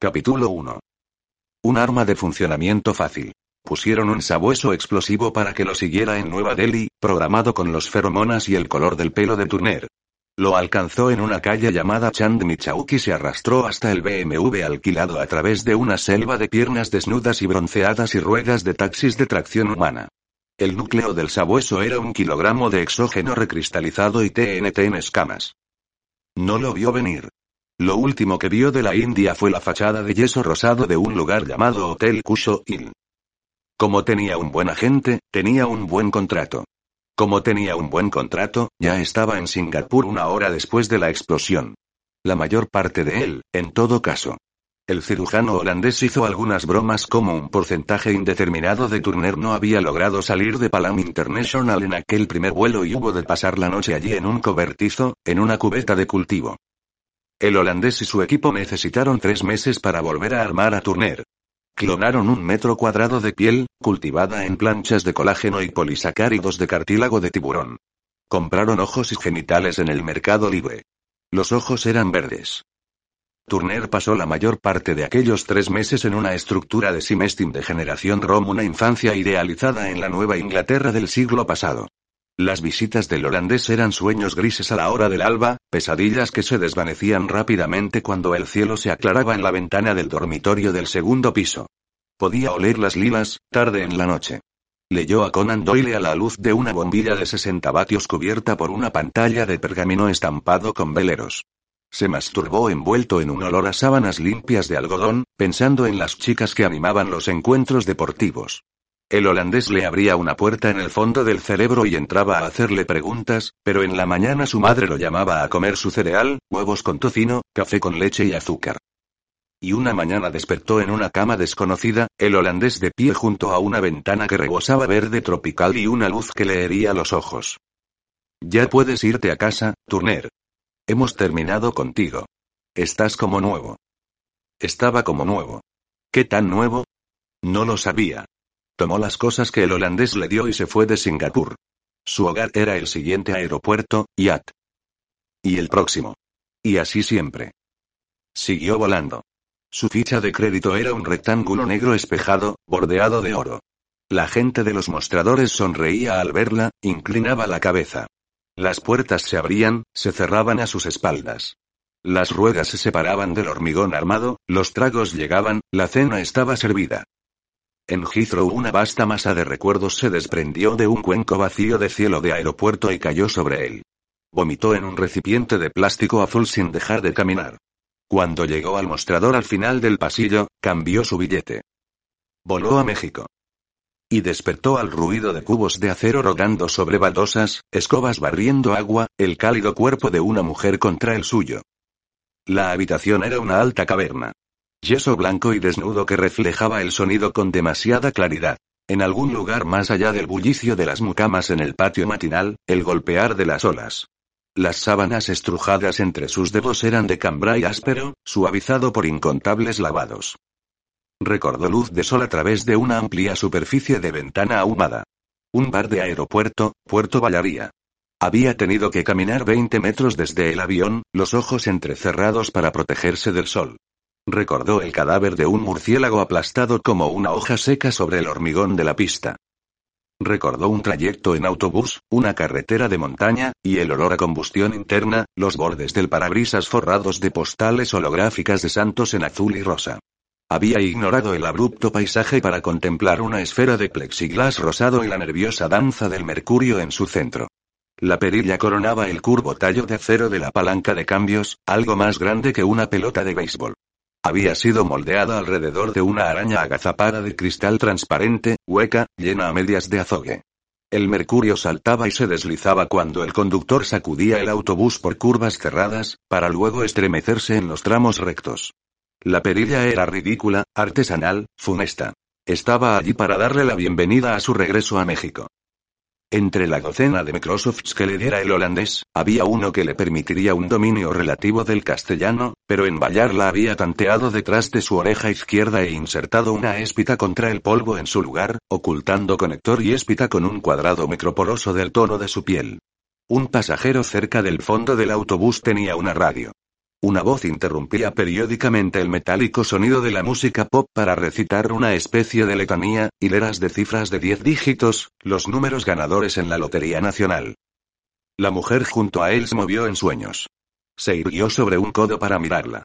Capítulo 1. Un arma de funcionamiento fácil. Pusieron un sabueso explosivo para que lo siguiera en Nueva Delhi, programado con los feromonas y el color del pelo de Turner. Lo alcanzó en una calle llamada Chandni Chowk y se arrastró hasta el BMW alquilado a través de una selva de piernas desnudas y bronceadas y ruedas de taxis de tracción humana. El núcleo del sabueso era un kilogramo de exógeno recristalizado y TNT en escamas. No lo vio venir. Lo último que vio de la India fue la fachada de yeso rosado de un lugar llamado Hotel Kusho Inn. Como tenía un buen agente, tenía un buen contrato. Como tenía un buen contrato, ya estaba en Singapur una hora después de la explosión. La mayor parte de él, en todo caso. El cirujano holandés hizo algunas bromas como un porcentaje indeterminado de Turner no había logrado salir de Palam International en aquel primer vuelo y hubo de pasar la noche allí en un cobertizo, en una cubeta de cultivo. El holandés y su equipo necesitaron tres meses para volver a armar a Turner. Clonaron un metro cuadrado de piel, cultivada en planchas de colágeno y polisacáridos de cartílago de tiburón. Compraron ojos y genitales en el mercado libre. Los ojos eran verdes. Turner pasó la mayor parte de aquellos tres meses en una estructura de Simestim de generación ROM, una infancia idealizada en la Nueva Inglaterra del siglo pasado. Las visitas del holandés eran sueños grises a la hora del alba, pesadillas que se desvanecían rápidamente cuando el cielo se aclaraba en la ventana del dormitorio del segundo piso. Podía oler las lilas, tarde en la noche. Leyó a Conan Doyle a la luz de una bombilla de 60 vatios cubierta por una pantalla de pergamino estampado con veleros. Se masturbó envuelto en un olor a sábanas limpias de algodón, pensando en las chicas que animaban los encuentros deportivos. El holandés le abría una puerta en el fondo del cerebro y entraba a hacerle preguntas, pero en la mañana su madre lo llamaba a comer su cereal, huevos con tocino, café con leche y azúcar. Y una mañana despertó en una cama desconocida, el holandés de pie junto a una ventana que rebosaba verde tropical y una luz que le hería los ojos. Ya puedes irte a casa, Turner. Hemos terminado contigo. Estás como nuevo. Estaba como nuevo. ¿Qué tan nuevo? No lo sabía. Tomó las cosas que el holandés le dio y se fue de Singapur. Su hogar era el siguiente aeropuerto, Yat. Y el próximo. Y así siempre. Siguió volando. Su ficha de crédito era un rectángulo negro espejado, bordeado de oro. La gente de los mostradores sonreía al verla, inclinaba la cabeza. Las puertas se abrían, se cerraban a sus espaldas. Las ruedas se separaban del hormigón armado, los tragos llegaban, la cena estaba servida. En Heathrow una vasta masa de recuerdos se desprendió de un cuenco vacío de cielo de aeropuerto y cayó sobre él. Vomitó en un recipiente de plástico azul sin dejar de caminar. Cuando llegó al mostrador al final del pasillo, cambió su billete. Voló a México. Y despertó al ruido de cubos de acero rodando sobre baldosas, escobas barriendo agua, el cálido cuerpo de una mujer contra el suyo. La habitación era una alta caverna. Yeso blanco y desnudo que reflejaba el sonido con demasiada claridad. En algún lugar más allá del bullicio de las mucamas en el patio matinal, el golpear de las olas. Las sábanas estrujadas entre sus dedos eran de cambray áspero, suavizado por incontables lavados. Recordó luz de sol a través de una amplia superficie de ventana ahumada. Un bar de aeropuerto, Puerto Vallaría. Había tenido que caminar 20 metros desde el avión, los ojos entrecerrados para protegerse del sol. Recordó el cadáver de un murciélago aplastado como una hoja seca sobre el hormigón de la pista. Recordó un trayecto en autobús, una carretera de montaña, y el olor a combustión interna, los bordes del parabrisas forrados de postales holográficas de santos en azul y rosa. Había ignorado el abrupto paisaje para contemplar una esfera de plexiglas rosado y la nerviosa danza del mercurio en su centro. La perilla coronaba el curvo tallo de acero de la palanca de cambios, algo más grande que una pelota de béisbol. Había sido moldeada alrededor de una araña agazapada de cristal transparente, hueca, llena a medias de azogue. El mercurio saltaba y se deslizaba cuando el conductor sacudía el autobús por curvas cerradas, para luego estremecerse en los tramos rectos. La perilla era ridícula, artesanal, funesta. Estaba allí para darle la bienvenida a su regreso a México. Entre la docena de Microsofts que le diera el holandés, había uno que le permitiría un dominio relativo del castellano, pero en Bayar la había tanteado detrás de su oreja izquierda e insertado una espita contra el polvo en su lugar, ocultando conector y espita con un cuadrado microporoso del tono de su piel. Un pasajero cerca del fondo del autobús tenía una radio. Una voz interrumpía periódicamente el metálico sonido de la música pop para recitar una especie de letanía, hileras de cifras de diez dígitos, los números ganadores en la Lotería Nacional. La mujer junto a él se movió en sueños. Se irguió sobre un codo para mirarla.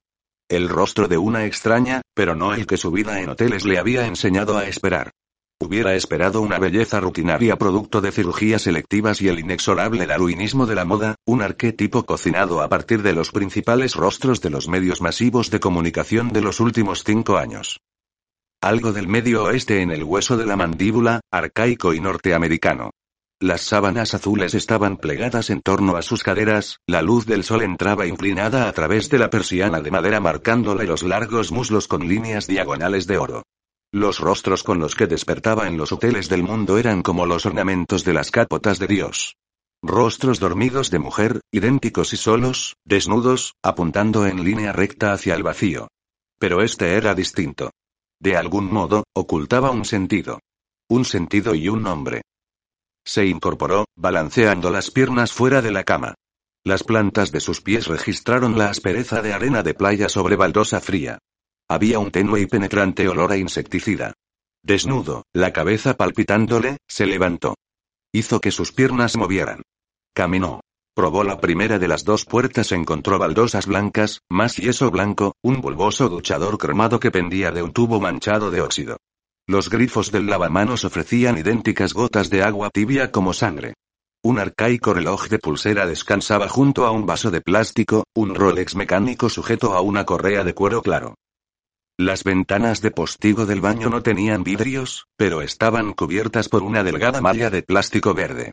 El rostro de una extraña, pero no el que su vida en hoteles le había enseñado a esperar. Hubiera esperado una belleza rutinaria producto de cirugías selectivas y el inexorable darwinismo de la moda, un arquetipo cocinado a partir de los principales rostros de los medios masivos de comunicación de los últimos cinco años. Algo del medio oeste en el hueso de la mandíbula, arcaico y norteamericano. Las sábanas azules estaban plegadas en torno a sus caderas, la luz del sol entraba inclinada a través de la persiana de madera marcándole los largos muslos con líneas diagonales de oro. Los rostros con los que despertaba en los hoteles del mundo eran como los ornamentos de las capotas de Dios. Rostros dormidos de mujer, idénticos y solos, desnudos, apuntando en línea recta hacia el vacío. Pero este era distinto. De algún modo, ocultaba un sentido. Un sentido y un nombre. Se incorporó, balanceando las piernas fuera de la cama. Las plantas de sus pies registraron la aspereza de arena de playa sobre baldosa fría. Había un tenue y penetrante olor a insecticida. Desnudo, la cabeza palpitándole, se levantó. Hizo que sus piernas movieran. Caminó. Probó la primera de las dos puertas, encontró baldosas blancas, más yeso blanco, un bulboso duchador cromado que pendía de un tubo manchado de óxido. Los grifos del lavamanos ofrecían idénticas gotas de agua tibia como sangre. Un arcaico reloj de pulsera descansaba junto a un vaso de plástico, un Rolex mecánico sujeto a una correa de cuero claro. Las ventanas de postigo del baño no tenían vidrios, pero estaban cubiertas por una delgada malla de plástico verde.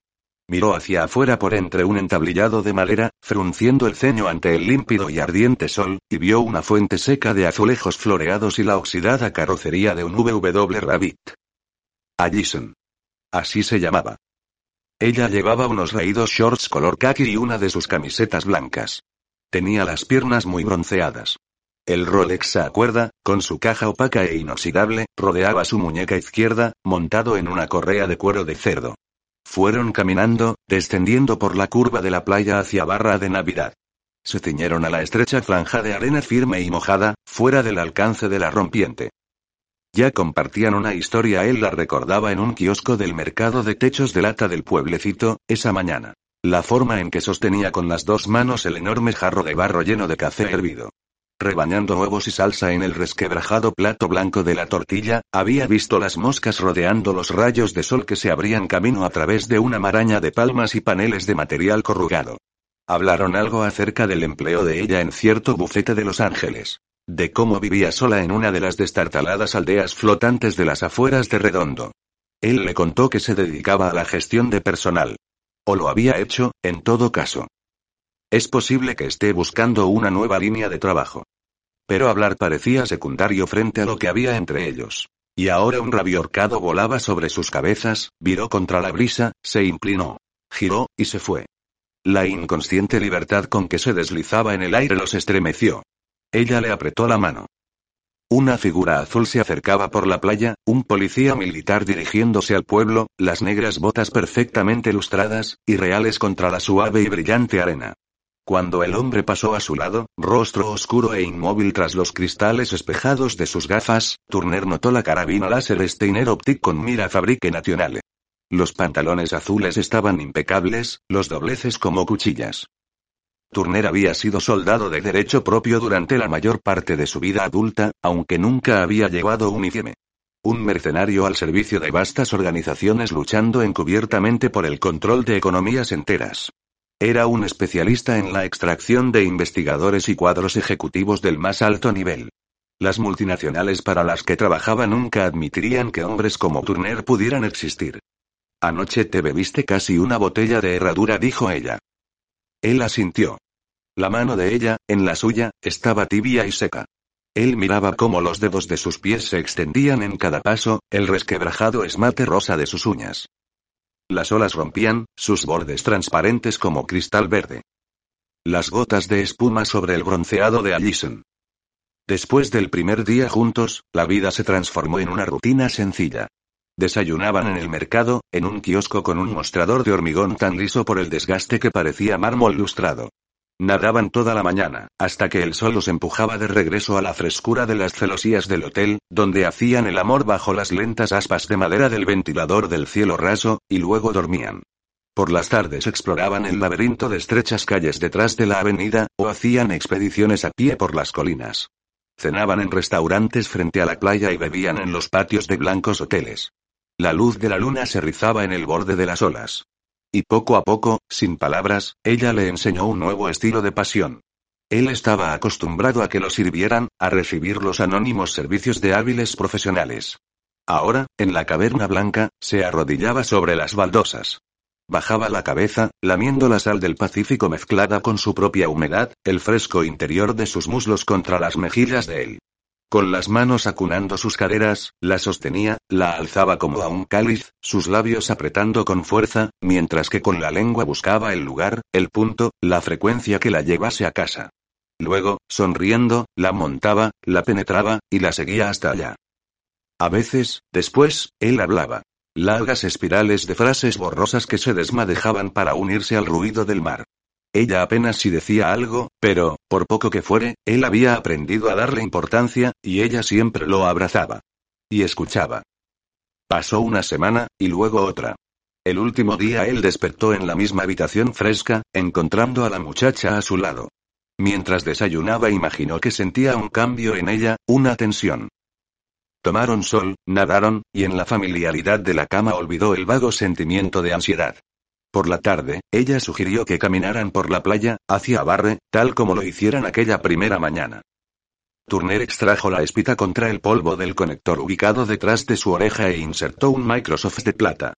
Miró hacia afuera por entre un entablillado de madera, frunciendo el ceño ante el límpido y ardiente sol, y vio una fuente seca de azulejos floreados y la oxidada carrocería de un VW Rabbit. Allison. Así se llamaba. Ella llevaba unos raídos shorts color khaki y una de sus camisetas blancas. Tenía las piernas muy bronceadas. El Rolex a cuerda, con su caja opaca e inoxidable, rodeaba su muñeca izquierda, montado en una correa de cuero de cerdo. Fueron caminando, descendiendo por la curva de la playa hacia Barra de Navidad. Se ciñeron a la estrecha franja de arena firme y mojada, fuera del alcance de la rompiente. Ya compartían una historia, él la recordaba en un kiosco del mercado de techos de lata del pueblecito, esa mañana. La forma en que sostenía con las dos manos el enorme jarro de barro lleno de café hervido rebañando huevos y salsa en el resquebrajado plato blanco de la tortilla, había visto las moscas rodeando los rayos de sol que se abrían camino a través de una maraña de palmas y paneles de material corrugado. Hablaron algo acerca del empleo de ella en cierto bufete de Los Ángeles. De cómo vivía sola en una de las destartaladas aldeas flotantes de las afueras de Redondo. Él le contó que se dedicaba a la gestión de personal. O lo había hecho, en todo caso. Es posible que esté buscando una nueva línea de trabajo. Pero hablar parecía secundario frente a lo que había entre ellos. Y ahora un rabiorcado volaba sobre sus cabezas, viró contra la brisa, se inclinó. Giró, y se fue. La inconsciente libertad con que se deslizaba en el aire los estremeció. Ella le apretó la mano. Una figura azul se acercaba por la playa, un policía militar dirigiéndose al pueblo, las negras botas perfectamente lustradas, y reales contra la suave y brillante arena. Cuando el hombre pasó a su lado, rostro oscuro e inmóvil tras los cristales espejados de sus gafas, Turner notó la carabina láser Steiner Optic con mira Fabrique Nationale. Los pantalones azules estaban impecables, los dobleces como cuchillas. Turner había sido soldado de derecho propio durante la mayor parte de su vida adulta, aunque nunca había llevado uniforme. Un mercenario al servicio de vastas organizaciones luchando encubiertamente por el control de economías enteras. Era un especialista en la extracción de investigadores y cuadros ejecutivos del más alto nivel. Las multinacionales para las que trabajaba nunca admitirían que hombres como Turner pudieran existir. Anoche te bebiste casi una botella de herradura, dijo ella. Él asintió. La mano de ella, en la suya, estaba tibia y seca. Él miraba cómo los dedos de sus pies se extendían en cada paso, el resquebrajado esmate rosa de sus uñas. Las olas rompían, sus bordes transparentes como cristal verde. Las gotas de espuma sobre el bronceado de Allison. Después del primer día juntos, la vida se transformó en una rutina sencilla. Desayunaban en el mercado, en un kiosco con un mostrador de hormigón tan liso por el desgaste que parecía mármol lustrado. Nadaban toda la mañana, hasta que el sol los empujaba de regreso a la frescura de las celosías del hotel, donde hacían el amor bajo las lentas aspas de madera del ventilador del cielo raso, y luego dormían. Por las tardes exploraban el laberinto de estrechas calles detrás de la avenida, o hacían expediciones a pie por las colinas. Cenaban en restaurantes frente a la playa y bebían en los patios de blancos hoteles. La luz de la luna se rizaba en el borde de las olas. Y poco a poco, sin palabras, ella le enseñó un nuevo estilo de pasión. Él estaba acostumbrado a que lo sirvieran, a recibir los anónimos servicios de hábiles profesionales. Ahora, en la caverna blanca, se arrodillaba sobre las baldosas. Bajaba la cabeza, lamiendo la sal del Pacífico mezclada con su propia humedad, el fresco interior de sus muslos contra las mejillas de él. Con las manos acunando sus caderas, la sostenía, la alzaba como a un cáliz, sus labios apretando con fuerza, mientras que con la lengua buscaba el lugar, el punto, la frecuencia que la llevase a casa. Luego, sonriendo, la montaba, la penetraba, y la seguía hasta allá. A veces, después, él hablaba. Largas espirales de frases borrosas que se desmadejaban para unirse al ruido del mar. Ella apenas si decía algo, pero, por poco que fuere, él había aprendido a darle importancia, y ella siempre lo abrazaba. Y escuchaba. Pasó una semana, y luego otra. El último día él despertó en la misma habitación fresca, encontrando a la muchacha a su lado. Mientras desayunaba imaginó que sentía un cambio en ella, una tensión. Tomaron sol, nadaron, y en la familiaridad de la cama olvidó el vago sentimiento de ansiedad. Por la tarde, ella sugirió que caminaran por la playa, hacia Barre, tal como lo hicieran aquella primera mañana. Turner extrajo la espita contra el polvo del conector ubicado detrás de su oreja e insertó un Microsoft de plata.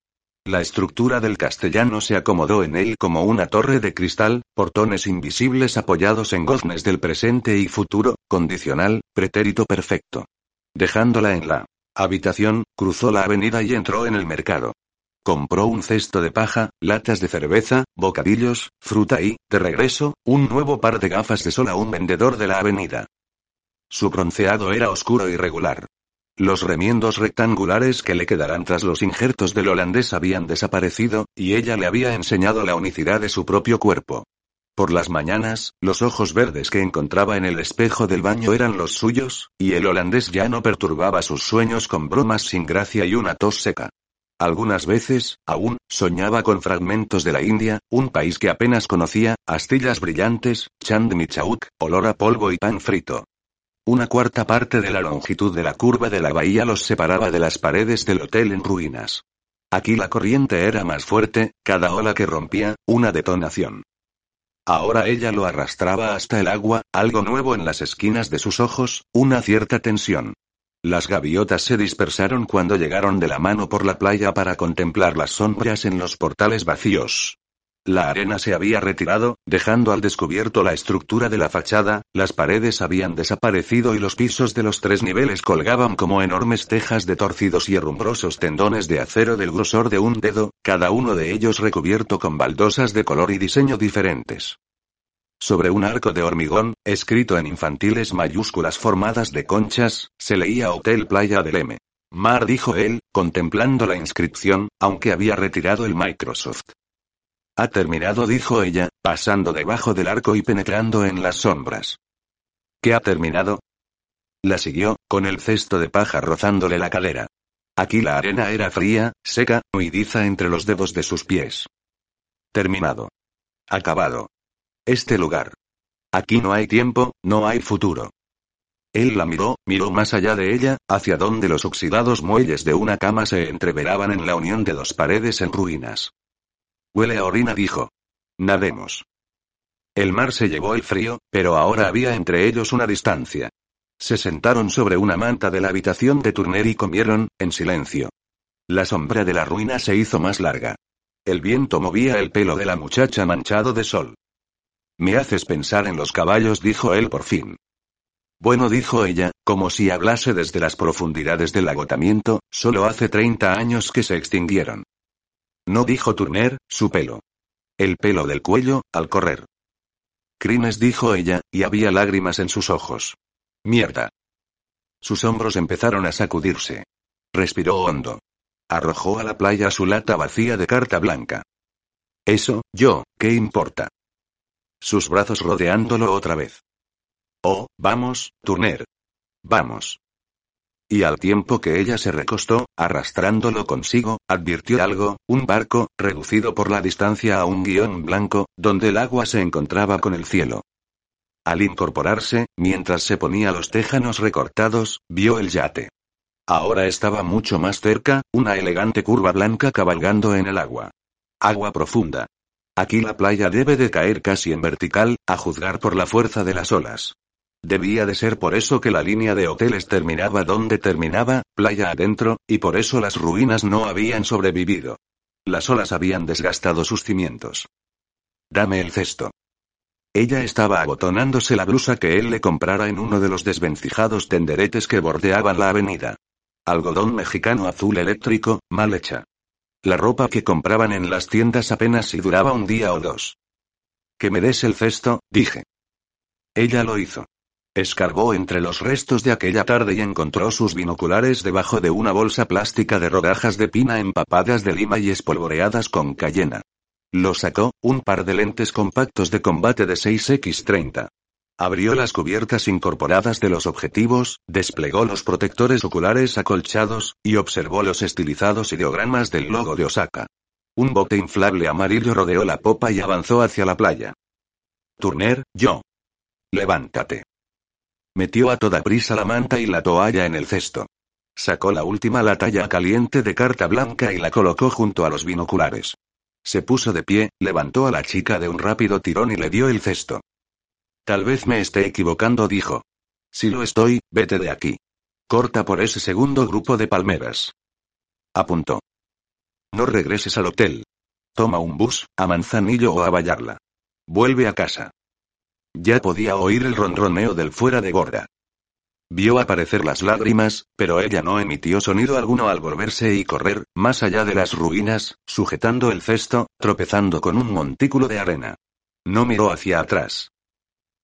La estructura del castellano se acomodó en él como una torre de cristal, portones invisibles apoyados en goznes del presente y futuro, condicional, pretérito perfecto. Dejándola en la habitación, cruzó la avenida y entró en el mercado. Compró un cesto de paja, latas de cerveza, bocadillos, fruta y, de regreso, un nuevo par de gafas de sol a un vendedor de la avenida. Su bronceado era oscuro y regular. Los remiendos rectangulares que le quedaran tras los injertos del holandés habían desaparecido, y ella le había enseñado la unicidad de su propio cuerpo. Por las mañanas, los ojos verdes que encontraba en el espejo del baño eran los suyos, y el holandés ya no perturbaba sus sueños con bromas sin gracia y una tos seca. Algunas veces, aún, soñaba con fragmentos de la India, un país que apenas conocía, astillas brillantes, chand michauk, olor a polvo y pan frito. Una cuarta parte de la longitud de la curva de la bahía los separaba de las paredes del hotel en ruinas. Aquí la corriente era más fuerte, cada ola que rompía, una detonación. Ahora ella lo arrastraba hasta el agua, algo nuevo en las esquinas de sus ojos, una cierta tensión. Las gaviotas se dispersaron cuando llegaron de la mano por la playa para contemplar las sombras en los portales vacíos. La arena se había retirado, dejando al descubierto la estructura de la fachada, las paredes habían desaparecido y los pisos de los tres niveles colgaban como enormes tejas de torcidos y herrumbrosos tendones de acero del grosor de un dedo, cada uno de ellos recubierto con baldosas de color y diseño diferentes. Sobre un arco de hormigón, escrito en infantiles mayúsculas formadas de conchas, se leía Hotel Playa del M. Mar dijo él, contemplando la inscripción, aunque había retirado el Microsoft. Ha terminado, dijo ella, pasando debajo del arco y penetrando en las sombras. ¿Qué ha terminado? La siguió, con el cesto de paja rozándole la cadera. Aquí la arena era fría, seca, huidiza entre los dedos de sus pies. Terminado. Acabado. Este lugar. Aquí no hay tiempo, no hay futuro. Él la miró, miró más allá de ella, hacia donde los oxidados muelles de una cama se entreveraban en la unión de dos paredes en ruinas. Huele a orina, dijo. Nademos. El mar se llevó el frío, pero ahora había entre ellos una distancia. Se sentaron sobre una manta de la habitación de Turner y comieron, en silencio. La sombra de la ruina se hizo más larga. El viento movía el pelo de la muchacha manchado de sol. Me haces pensar en los caballos, dijo él por fin. Bueno, dijo ella, como si hablase desde las profundidades del agotamiento, solo hace 30 años que se extinguieron. No dijo Turner, su pelo. El pelo del cuello, al correr. Crines dijo ella, y había lágrimas en sus ojos. Mierda. Sus hombros empezaron a sacudirse. Respiró hondo. Arrojó a la playa su lata vacía de carta blanca. Eso, yo, ¿qué importa? Sus brazos rodeándolo otra vez. Oh, vamos, Turner. Vamos. Y al tiempo que ella se recostó, arrastrándolo consigo, advirtió algo, un barco, reducido por la distancia a un guion blanco, donde el agua se encontraba con el cielo. Al incorporarse, mientras se ponía los téjanos recortados, vio el yate. Ahora estaba mucho más cerca, una elegante curva blanca cabalgando en el agua. Agua profunda. Aquí la playa debe de caer casi en vertical, a juzgar por la fuerza de las olas. Debía de ser por eso que la línea de hoteles terminaba donde terminaba, playa adentro, y por eso las ruinas no habían sobrevivido. Las olas habían desgastado sus cimientos. Dame el cesto. Ella estaba abotonándose la blusa que él le comprara en uno de los desvencijados tenderetes que bordeaban la avenida. Algodón mexicano azul eléctrico, mal hecha. La ropa que compraban en las tiendas apenas si duraba un día o dos. Que me des el cesto, dije. Ella lo hizo. Escarbó entre los restos de aquella tarde y encontró sus binoculares debajo de una bolsa plástica de rodajas de pina empapadas de lima y espolvoreadas con cayena. Lo sacó, un par de lentes compactos de combate de 6x30. Abrió las cubiertas incorporadas de los objetivos, desplegó los protectores oculares acolchados, y observó los estilizados ideogramas del logo de Osaka. Un bote inflable amarillo rodeó la popa y avanzó hacia la playa. Turner, yo. Levántate. Metió a toda prisa la manta y la toalla en el cesto. Sacó la última lata ya caliente de carta blanca y la colocó junto a los binoculares. Se puso de pie, levantó a la chica de un rápido tirón y le dio el cesto. Tal vez me esté equivocando, dijo. Si lo estoy, vete de aquí. Corta por ese segundo grupo de palmeras. Apuntó. No regreses al hotel. Toma un bus, a Manzanillo o a Vallarla. Vuelve a casa. Ya podía oír el ronroneo del fuera de gorda. Vio aparecer las lágrimas, pero ella no emitió sonido alguno al volverse y correr, más allá de las ruinas, sujetando el cesto, tropezando con un montículo de arena. No miró hacia atrás.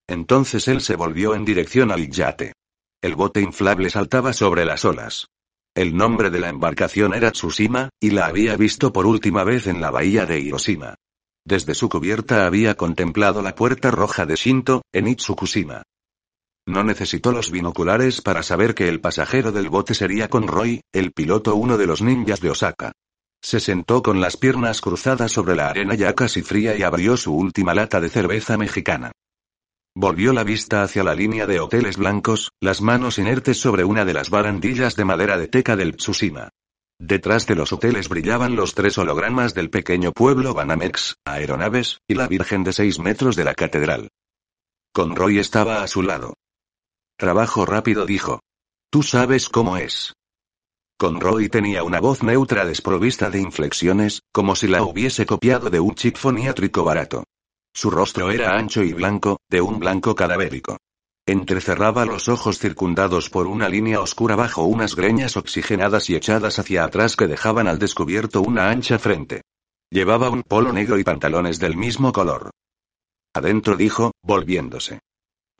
Entonces él se volvió en dirección al yate. El bote inflable saltaba sobre las olas. El nombre de la embarcación era Tsushima, y la había visto por última vez en la bahía de Hiroshima. Desde su cubierta había contemplado la puerta roja de Shinto, en Itsukushima. No necesitó los binoculares para saber que el pasajero del bote sería Conroy, el piloto uno de los ninjas de Osaka. Se sentó con las piernas cruzadas sobre la arena ya casi fría y abrió su última lata de cerveza mexicana. Volvió la vista hacia la línea de hoteles blancos, las manos inertes sobre una de las barandillas de madera de teca del Tsushima. Detrás de los hoteles brillaban los tres hologramas del pequeño pueblo Banamex, aeronaves, y la Virgen de seis metros de la catedral. Conroy estaba a su lado. Trabajo rápido dijo. Tú sabes cómo es. Conroy tenía una voz neutra desprovista de inflexiones, como si la hubiese copiado de un chip foniátrico barato. Su rostro era ancho y blanco, de un blanco cadavérico. Entrecerraba los ojos circundados por una línea oscura bajo unas greñas oxigenadas y echadas hacia atrás que dejaban al descubierto una ancha frente. Llevaba un polo negro y pantalones del mismo color. Adentro dijo, volviéndose.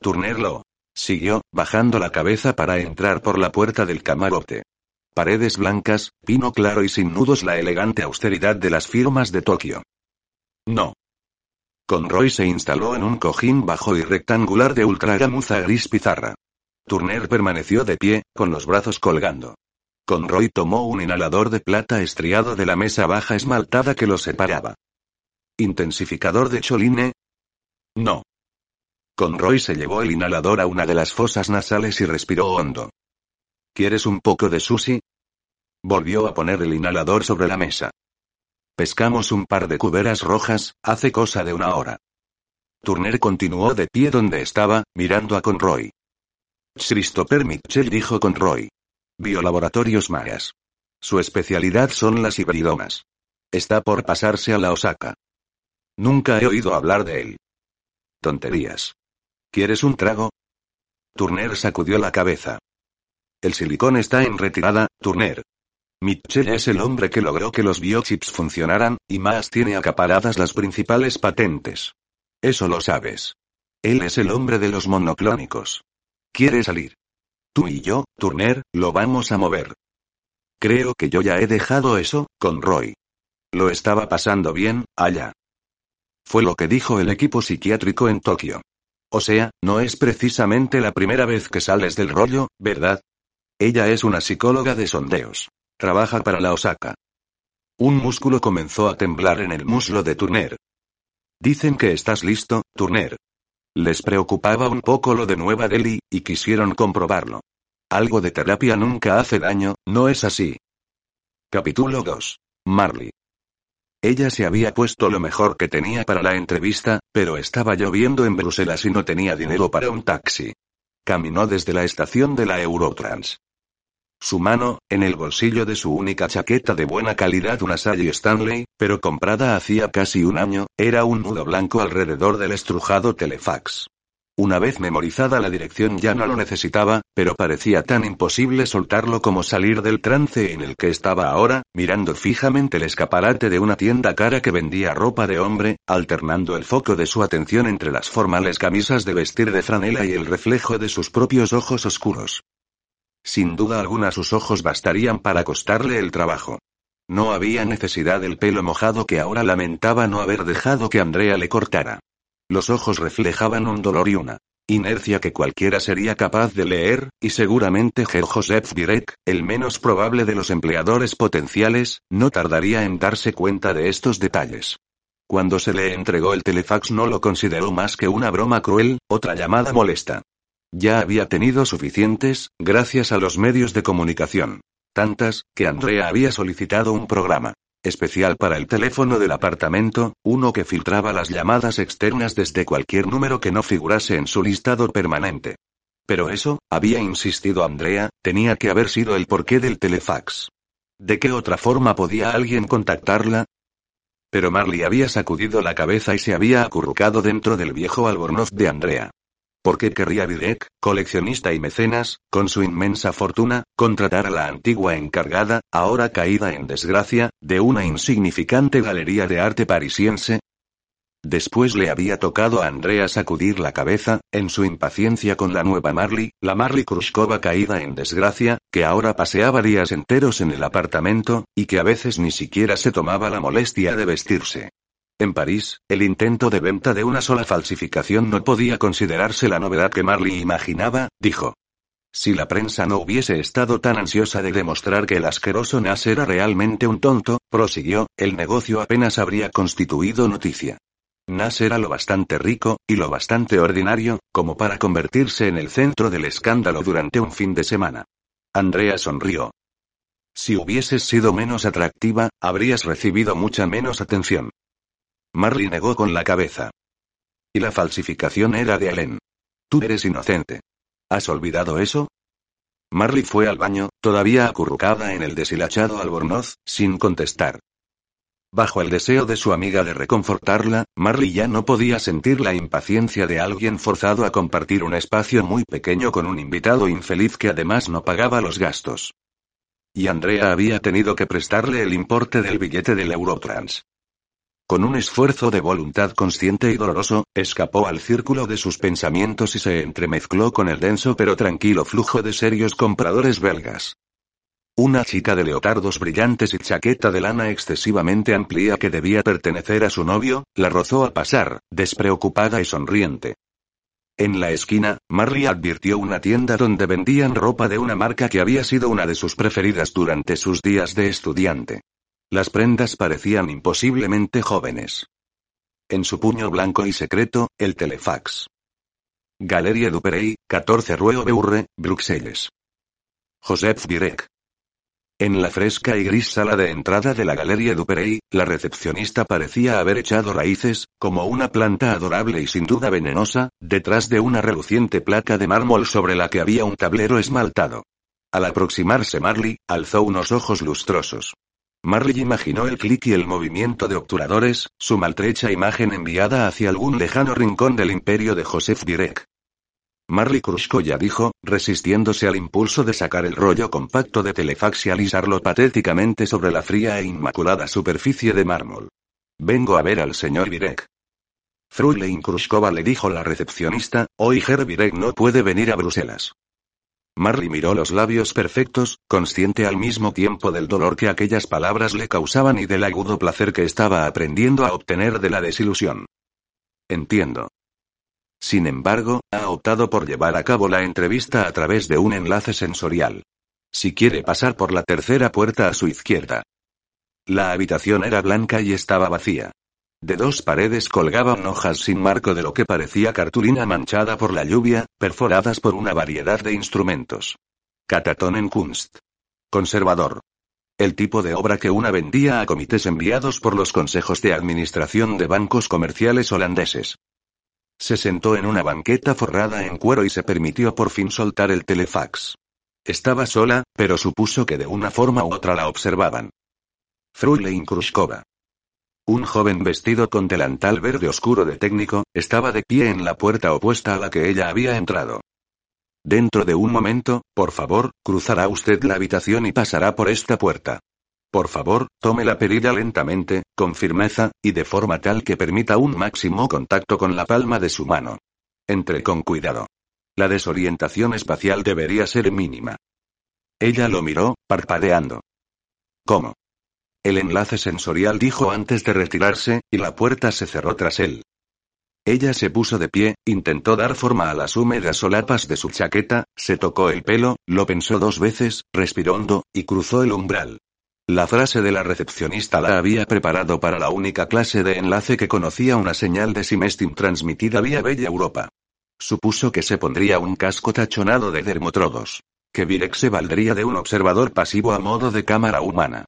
Turner lo siguió, bajando la cabeza para entrar por la puerta del camarote. Paredes blancas, pino claro y sin nudos la elegante austeridad de las firmas de Tokio. No. Conroy se instaló en un cojín bajo y rectangular de ultragamuza gris pizarra. Turner permaneció de pie, con los brazos colgando. Conroy tomó un inhalador de plata estriado de la mesa baja esmaltada que lo separaba. ¿Intensificador de choline? No. Conroy se llevó el inhalador a una de las fosas nasales y respiró hondo. ¿Quieres un poco de sushi? Volvió a poner el inhalador sobre la mesa. Pescamos un par de cuberas rojas, hace cosa de una hora. Turner continuó de pie donde estaba, mirando a Conroy. Christopher Mitchell dijo Conroy. Biolaboratorios mayas. Su especialidad son las hibridomas. Está por pasarse a la Osaka. Nunca he oído hablar de él. Tonterías. ¿Quieres un trago? Turner sacudió la cabeza. El silicón está en retirada, Turner. Mitchell es el hombre que logró que los biochips funcionaran, y más tiene acaparadas las principales patentes. Eso lo sabes. Él es el hombre de los monoclónicos. Quiere salir. Tú y yo, Turner, lo vamos a mover. Creo que yo ya he dejado eso, con Roy. Lo estaba pasando bien, allá. Fue lo que dijo el equipo psiquiátrico en Tokio. O sea, no es precisamente la primera vez que sales del rollo, ¿verdad? Ella es una psicóloga de sondeos. Trabaja para la Osaka. Un músculo comenzó a temblar en el muslo de Turner. Dicen que estás listo, Turner. Les preocupaba un poco lo de Nueva Delhi, y quisieron comprobarlo. Algo de terapia nunca hace daño, ¿no es así? Capítulo 2. Marley. Ella se había puesto lo mejor que tenía para la entrevista, pero estaba lloviendo en Bruselas y no tenía dinero para un taxi. Caminó desde la estación de la Eurotrans. Su mano, en el bolsillo de su única chaqueta de buena calidad, una Sally Stanley, pero comprada hacía casi un año, era un nudo blanco alrededor del estrujado telefax. Una vez memorizada la dirección ya no lo necesitaba, pero parecía tan imposible soltarlo como salir del trance en el que estaba ahora, mirando fijamente el escaparate de una tienda cara que vendía ropa de hombre, alternando el foco de su atención entre las formales camisas de vestir de franela y el reflejo de sus propios ojos oscuros. Sin duda alguna sus ojos bastarían para costarle el trabajo. No había necesidad del pelo mojado que ahora lamentaba no haber dejado que Andrea le cortara. Los ojos reflejaban un dolor y una inercia que cualquiera sería capaz de leer, y seguramente Ger Joseph el menos probable de los empleadores potenciales, no tardaría en darse cuenta de estos detalles. Cuando se le entregó el telefax no lo consideró más que una broma cruel, otra llamada molesta. Ya había tenido suficientes, gracias a los medios de comunicación. Tantas, que Andrea había solicitado un programa especial para el teléfono del apartamento, uno que filtraba las llamadas externas desde cualquier número que no figurase en su listado permanente. Pero eso, había insistido Andrea, tenía que haber sido el porqué del telefax. ¿De qué otra forma podía alguien contactarla? Pero Marley había sacudido la cabeza y se había acurrucado dentro del viejo albornoz de Andrea. ¿Por qué querría Virek, coleccionista y mecenas, con su inmensa fortuna, contratar a la antigua encargada, ahora caída en desgracia, de una insignificante galería de arte parisiense? Después le había tocado a Andrea sacudir la cabeza, en su impaciencia con la nueva Marley, la Marley Krushkova caída en desgracia, que ahora paseaba días enteros en el apartamento, y que a veces ni siquiera se tomaba la molestia de vestirse. En París, el intento de venta de una sola falsificación no podía considerarse la novedad que Marley imaginaba, dijo. Si la prensa no hubiese estado tan ansiosa de demostrar que el asqueroso Nas era realmente un tonto, prosiguió, el negocio apenas habría constituido noticia. Nas era lo bastante rico, y lo bastante ordinario, como para convertirse en el centro del escándalo durante un fin de semana. Andrea sonrió. Si hubieses sido menos atractiva, habrías recibido mucha menos atención. Marley negó con la cabeza. Y la falsificación era de Allen. Tú eres inocente. ¿Has olvidado eso? Marley fue al baño, todavía acurrucada en el deshilachado albornoz, sin contestar. Bajo el deseo de su amiga de reconfortarla, Marley ya no podía sentir la impaciencia de alguien forzado a compartir un espacio muy pequeño con un invitado infeliz que además no pagaba los gastos. Y Andrea había tenido que prestarle el importe del billete del Eurotrans. Con un esfuerzo de voluntad consciente y doloroso, escapó al círculo de sus pensamientos y se entremezcló con el denso pero tranquilo flujo de serios compradores belgas. Una chica de leotardos brillantes y chaqueta de lana excesivamente amplia que debía pertenecer a su novio, la rozó al pasar, despreocupada y sonriente. En la esquina, Marley advirtió una tienda donde vendían ropa de una marca que había sido una de sus preferidas durante sus días de estudiante. Las prendas parecían imposiblemente jóvenes. En su puño blanco y secreto, el telefax. Galerie Duperey, 14 Rue Beurre, Bruxelles. Joseph Direk. En la fresca y gris sala de entrada de la Galerie Duperey, la recepcionista parecía haber echado raíces, como una planta adorable y sin duda venenosa, detrás de una reluciente placa de mármol sobre la que había un tablero esmaltado. Al aproximarse Marley, alzó unos ojos lustrosos. Marley imaginó el clic y el movimiento de obturadores, su maltrecha imagen enviada hacia algún lejano rincón del imperio de Joseph Direk. Marley ya dijo, resistiéndose al impulso de sacar el rollo compacto de telefax y alisarlo patéticamente sobre la fría e inmaculada superficie de mármol. Vengo a ver al señor Virek. Frulein Krushkova le dijo la recepcionista, hoy Herr Virek no puede venir a Bruselas. Marley miró los labios perfectos, consciente al mismo tiempo del dolor que aquellas palabras le causaban y del agudo placer que estaba aprendiendo a obtener de la desilusión. Entiendo. Sin embargo, ha optado por llevar a cabo la entrevista a través de un enlace sensorial. Si quiere pasar por la tercera puerta a su izquierda. La habitación era blanca y estaba vacía. De dos paredes colgaban hojas sin marco de lo que parecía cartulina manchada por la lluvia, perforadas por una variedad de instrumentos. Kunst. Conservador. El tipo de obra que una vendía a comités enviados por los consejos de administración de bancos comerciales holandeses. Se sentó en una banqueta forrada en cuero y se permitió por fin soltar el telefax. Estaba sola, pero supuso que de una forma u otra la observaban. Frulein Krushkova. Un joven vestido con delantal verde oscuro de técnico, estaba de pie en la puerta opuesta a la que ella había entrado. Dentro de un momento, por favor, cruzará usted la habitación y pasará por esta puerta. Por favor, tome la perilla lentamente, con firmeza, y de forma tal que permita un máximo contacto con la palma de su mano. Entre con cuidado. La desorientación espacial debería ser mínima. Ella lo miró, parpadeando. ¿Cómo? El enlace sensorial dijo antes de retirarse, y la puerta se cerró tras él. Ella se puso de pie, intentó dar forma a las húmedas solapas de su chaqueta, se tocó el pelo, lo pensó dos veces, respiró hondo, y cruzó el umbral. La frase de la recepcionista la había preparado para la única clase de enlace que conocía una señal de Simestim transmitida vía Bella Europa. Supuso que se pondría un casco tachonado de dermotrodos. Que Virek se valdría de un observador pasivo a modo de cámara humana.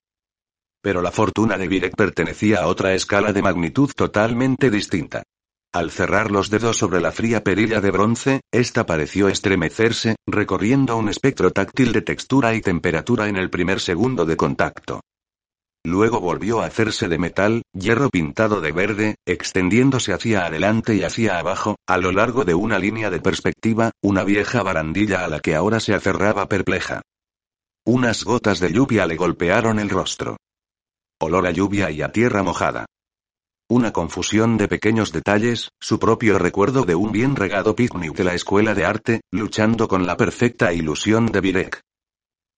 Pero la fortuna de Virek pertenecía a otra escala de magnitud totalmente distinta. Al cerrar los dedos sobre la fría perilla de bronce, ésta pareció estremecerse, recorriendo un espectro táctil de textura y temperatura en el primer segundo de contacto. Luego volvió a hacerse de metal, hierro pintado de verde, extendiéndose hacia adelante y hacia abajo, a lo largo de una línea de perspectiva, una vieja barandilla a la que ahora se aferraba perpleja. Unas gotas de lluvia le golpearon el rostro olor a lluvia y a tierra mojada. Una confusión de pequeños detalles, su propio recuerdo de un bien regado picnic de la escuela de arte, luchando con la perfecta ilusión de Virek.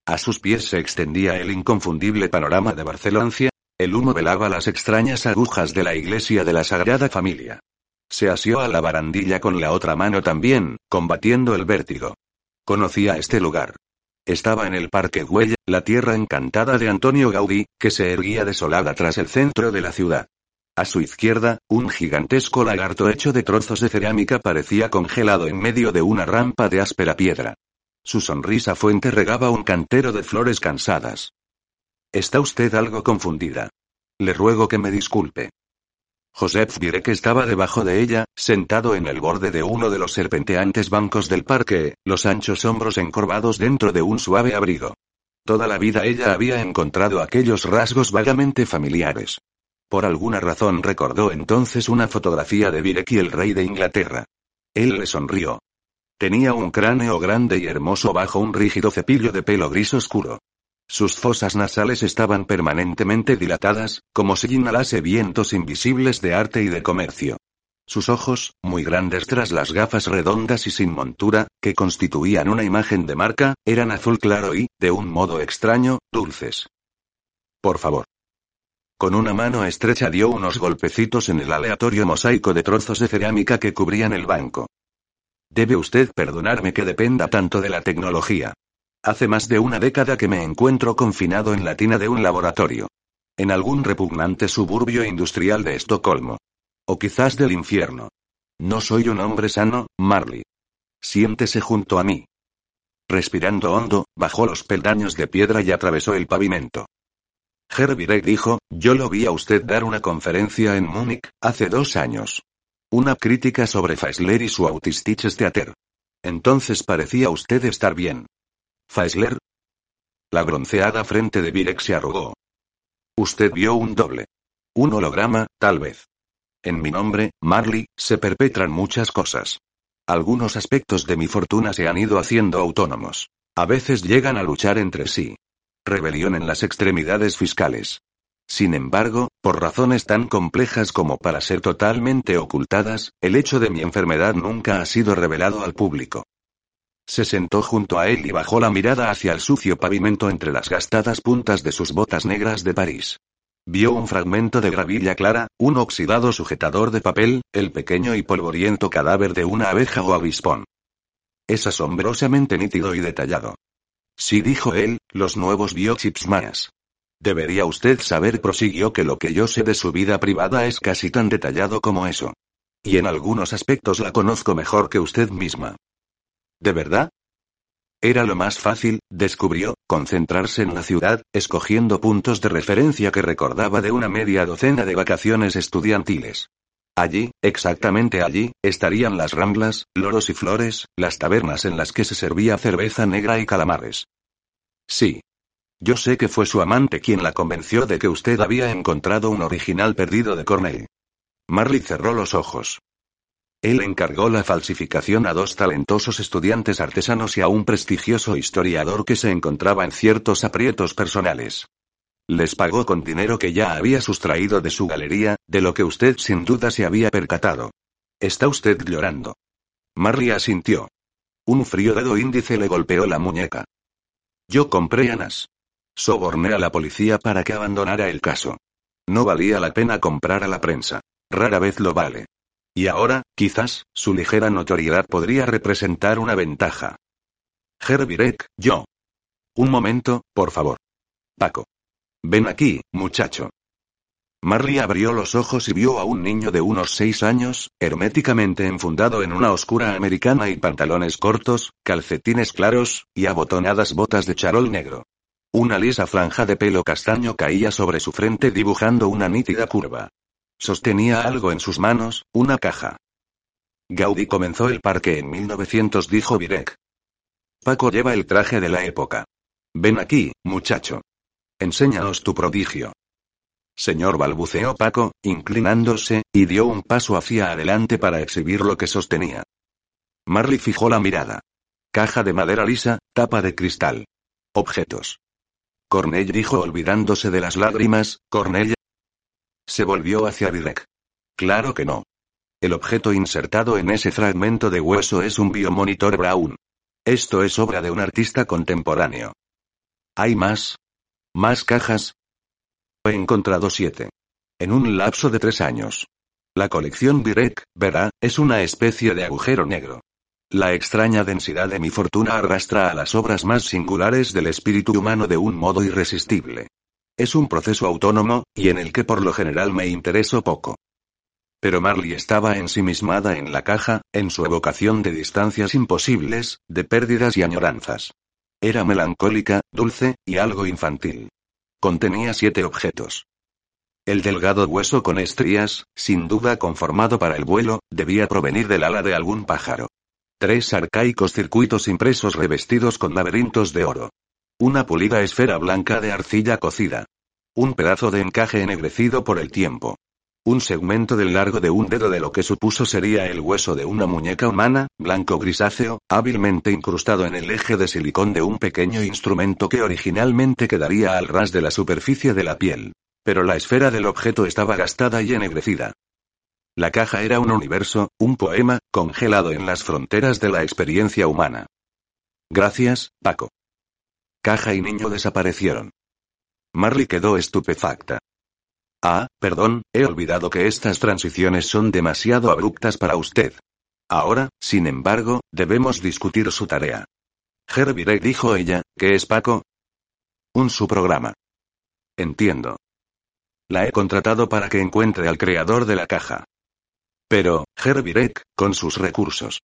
A sus pies se extendía el inconfundible panorama de Barcelona, el humo velaba las extrañas agujas de la iglesia de la Sagrada Familia. Se asió a la barandilla con la otra mano también, combatiendo el vértigo. Conocía este lugar. Estaba en el Parque Güell, la tierra encantada de Antonio Gaudí, que se erguía desolada tras el centro de la ciudad. A su izquierda, un gigantesco lagarto hecho de trozos de cerámica parecía congelado en medio de una rampa de áspera piedra. Su sonrisa fuente regaba un cantero de flores cansadas. Está usted algo confundida. Le ruego que me disculpe. Joseph que estaba debajo de ella, sentado en el borde de uno de los serpenteantes bancos del parque, los anchos hombros encorvados dentro de un suave abrigo. Toda la vida ella había encontrado aquellos rasgos vagamente familiares. Por alguna razón recordó entonces una fotografía de Virek y el rey de Inglaterra. Él le sonrió. Tenía un cráneo grande y hermoso bajo un rígido cepillo de pelo gris oscuro. Sus fosas nasales estaban permanentemente dilatadas, como si inhalase vientos invisibles de arte y de comercio. Sus ojos, muy grandes tras las gafas redondas y sin montura, que constituían una imagen de marca, eran azul claro y, de un modo extraño, dulces. Por favor. Con una mano estrecha dio unos golpecitos en el aleatorio mosaico de trozos de cerámica que cubrían el banco. Debe usted perdonarme que dependa tanto de la tecnología. Hace más de una década que me encuentro confinado en la tina de un laboratorio. En algún repugnante suburbio industrial de Estocolmo. O quizás del infierno. No soy un hombre sano, Marley. Siéntese junto a mí. Respirando hondo, bajó los peldaños de piedra y atravesó el pavimento. Herbie dijo, yo lo vi a usted dar una conferencia en Múnich, hace dos años. Una crítica sobre Faisler y su Autistiches Theater. Entonces parecía usted estar bien. Faisler. La bronceada frente de Virek se arrugó. Usted vio un doble. Un holograma, tal vez. En mi nombre, Marley, se perpetran muchas cosas. Algunos aspectos de mi fortuna se han ido haciendo autónomos. A veces llegan a luchar entre sí. Rebelión en las extremidades fiscales. Sin embargo, por razones tan complejas como para ser totalmente ocultadas, el hecho de mi enfermedad nunca ha sido revelado al público. Se sentó junto a él y bajó la mirada hacia el sucio pavimento entre las gastadas puntas de sus botas negras de París. Vio un fragmento de gravilla clara, un oxidado sujetador de papel, el pequeño y polvoriento cadáver de una abeja o avispón. Es asombrosamente nítido y detallado. Sí dijo él, los nuevos biochips más. Debería usted saber, prosiguió, que lo que yo sé de su vida privada es casi tan detallado como eso. Y en algunos aspectos la conozco mejor que usted misma. ¿De verdad? Era lo más fácil, descubrió, concentrarse en la ciudad, escogiendo puntos de referencia que recordaba de una media docena de vacaciones estudiantiles. Allí, exactamente allí, estarían las ramblas, loros y flores, las tabernas en las que se servía cerveza negra y calamares. Sí. Yo sé que fue su amante quien la convenció de que usted había encontrado un original perdido de Cornell. Marley cerró los ojos. Él encargó la falsificación a dos talentosos estudiantes artesanos y a un prestigioso historiador que se encontraba en ciertos aprietos personales. Les pagó con dinero que ya había sustraído de su galería, de lo que usted sin duda se había percatado. ¿Está usted llorando? Marley asintió. Un frío dedo índice le golpeó la muñeca. Yo compré Anas. Soborné a la policía para que abandonara el caso. No valía la pena comprar a la prensa. Rara vez lo vale. Y ahora, quizás, su ligera notoriedad podría representar una ventaja. Herbirek, yo. Un momento, por favor. Paco. Ven aquí, muchacho. Marley abrió los ojos y vio a un niño de unos seis años, herméticamente enfundado en una oscura americana y pantalones cortos, calcetines claros, y abotonadas botas de charol negro. Una lisa franja de pelo castaño caía sobre su frente dibujando una nítida curva. Sostenía algo en sus manos, una caja. Gaudí comenzó el parque en 1900, dijo Virek. Paco lleva el traje de la época. Ven aquí, muchacho. Enséñanos tu prodigio. Señor balbuceó Paco, inclinándose, y dio un paso hacia adelante para exhibir lo que sostenía. Marley fijó la mirada. Caja de madera lisa, tapa de cristal. Objetos. Cornell dijo olvidándose de las lágrimas, Cornell se volvió hacia Virek. Claro que no. El objeto insertado en ese fragmento de hueso es un biomonitor Brown. Esto es obra de un artista contemporáneo. ¿Hay más? ¿Más cajas? He encontrado siete. En un lapso de tres años. La colección Virek, verá, es una especie de agujero negro. La extraña densidad de mi fortuna arrastra a las obras más singulares del espíritu humano de un modo irresistible. Es un proceso autónomo, y en el que por lo general me intereso poco. Pero Marley estaba ensimismada en la caja, en su evocación de distancias imposibles, de pérdidas y añoranzas. Era melancólica, dulce, y algo infantil. Contenía siete objetos. El delgado hueso con estrías, sin duda conformado para el vuelo, debía provenir del ala de algún pájaro. Tres arcaicos circuitos impresos revestidos con laberintos de oro. Una pulida esfera blanca de arcilla cocida. Un pedazo de encaje ennegrecido por el tiempo. Un segmento del largo de un dedo de lo que supuso sería el hueso de una muñeca humana, blanco grisáceo, hábilmente incrustado en el eje de silicón de un pequeño instrumento que originalmente quedaría al ras de la superficie de la piel. Pero la esfera del objeto estaba gastada y ennegrecida. La caja era un universo, un poema, congelado en las fronteras de la experiencia humana. Gracias, Paco. Caja y niño desaparecieron. Marley quedó estupefacta. Ah, perdón, he olvidado que estas transiciones son demasiado abruptas para usted. Ahora, sin embargo, debemos discutir su tarea. Herbie dijo ella, ¿qué es Paco? Un su programa. Entiendo. La he contratado para que encuentre al creador de la caja. Pero, Herbie con sus recursos.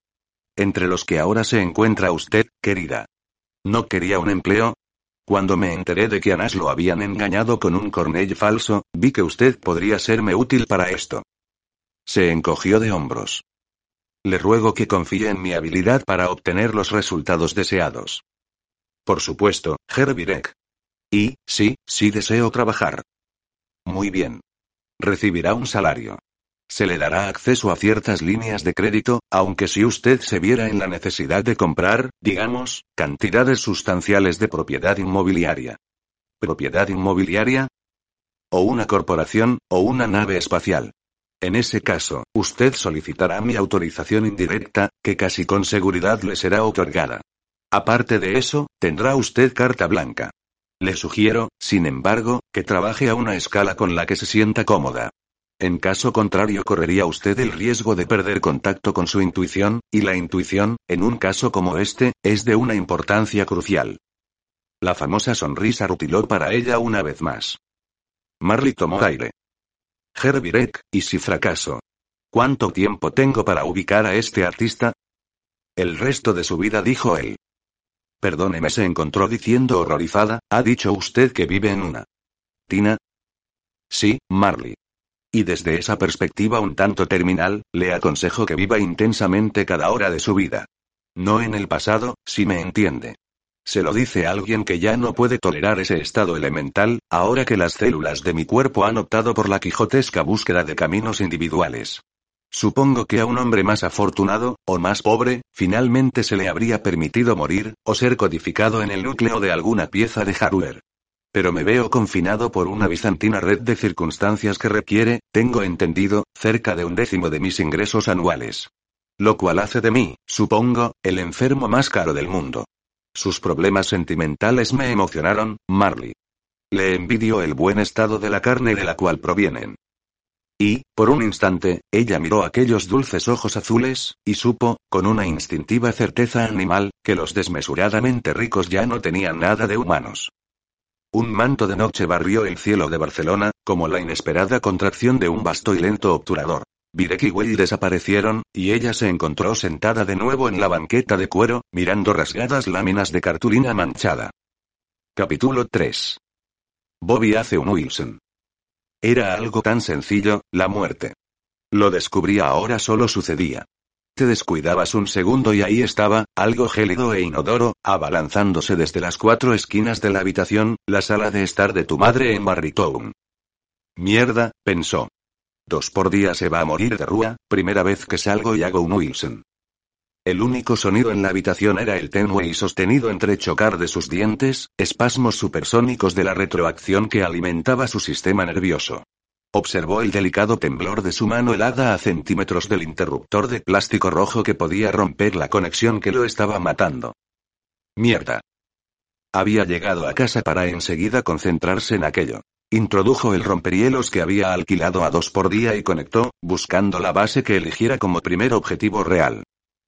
Entre los que ahora se encuentra usted, querida. ¿No quería un empleo? Cuando me enteré de que a Nas lo habían engañado con un Cornell falso, vi que usted podría serme útil para esto. Se encogió de hombros. Le ruego que confíe en mi habilidad para obtener los resultados deseados. Por supuesto, Herbie Y, sí, sí deseo trabajar. Muy bien. Recibirá un salario. Se le dará acceso a ciertas líneas de crédito, aunque si usted se viera en la necesidad de comprar, digamos, cantidades sustanciales de propiedad inmobiliaria. ¿Propiedad inmobiliaria? O una corporación, o una nave espacial. En ese caso, usted solicitará mi autorización indirecta, que casi con seguridad le será otorgada. Aparte de eso, tendrá usted carta blanca. Le sugiero, sin embargo, que trabaje a una escala con la que se sienta cómoda. En caso contrario correría usted el riesgo de perder contacto con su intuición, y la intuición, en un caso como este, es de una importancia crucial. La famosa sonrisa rutiló para ella una vez más. Marley tomó aire. Herbirek, ¿y si fracaso? ¿Cuánto tiempo tengo para ubicar a este artista? El resto de su vida, dijo él. Perdóneme, se encontró diciendo horrorizada, ¿ha dicho usted que vive en una? ¿Tina? Sí, Marley. Y desde esa perspectiva un tanto terminal, le aconsejo que viva intensamente cada hora de su vida. No en el pasado, si me entiende. Se lo dice alguien que ya no puede tolerar ese estado elemental, ahora que las células de mi cuerpo han optado por la quijotesca búsqueda de caminos individuales. Supongo que a un hombre más afortunado, o más pobre, finalmente se le habría permitido morir, o ser codificado en el núcleo de alguna pieza de hardware. Pero me veo confinado por una bizantina red de circunstancias que requiere, tengo entendido, cerca de un décimo de mis ingresos anuales. Lo cual hace de mí, supongo, el enfermo más caro del mundo. Sus problemas sentimentales me emocionaron, Marley. Le envidio el buen estado de la carne de la cual provienen. Y, por un instante, ella miró aquellos dulces ojos azules, y supo, con una instintiva certeza animal, que los desmesuradamente ricos ya no tenían nada de humanos. Un manto de noche barrió el cielo de Barcelona, como la inesperada contracción de un vasto y lento obturador. Virek y desaparecieron, y ella se encontró sentada de nuevo en la banqueta de cuero, mirando rasgadas láminas de cartulina manchada. Capítulo 3. Bobby hace un Wilson. Era algo tan sencillo, la muerte. Lo descubría ahora solo sucedía. Te descuidabas un segundo y ahí estaba, algo gélido e inodoro, abalanzándose desde las cuatro esquinas de la habitación, la sala de estar de tu madre en Barrytown. Mierda, pensó. Dos por día se va a morir de rúa, primera vez que salgo y hago un Wilson. El único sonido en la habitación era el tenue y sostenido entre chocar de sus dientes, espasmos supersónicos de la retroacción que alimentaba su sistema nervioso. Observó el delicado temblor de su mano helada a centímetros del interruptor de plástico rojo que podía romper la conexión que lo estaba matando. Mierda. Había llegado a casa para enseguida concentrarse en aquello. Introdujo el romperhielos que había alquilado a dos por día y conectó, buscando la base que eligiera como primer objetivo real.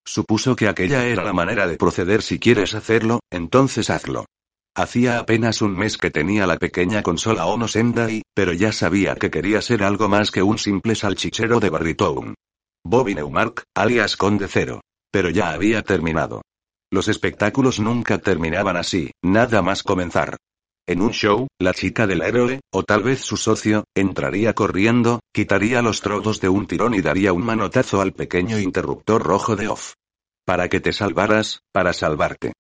Supuso que aquella era la manera de proceder si quieres hacerlo, entonces hazlo. Hacía apenas un mes que tenía la pequeña consola Ono Sendai, pero ya sabía que quería ser algo más que un simple salchichero de Barrytown. Bobby Neumark, alias Conde Cero. Pero ya había terminado. Los espectáculos nunca terminaban así, nada más comenzar. En un show, la chica del héroe, o tal vez su socio, entraría corriendo, quitaría los trozos de un tirón y daría un manotazo al pequeño interruptor rojo de off. Para que te salvaras, para salvarte.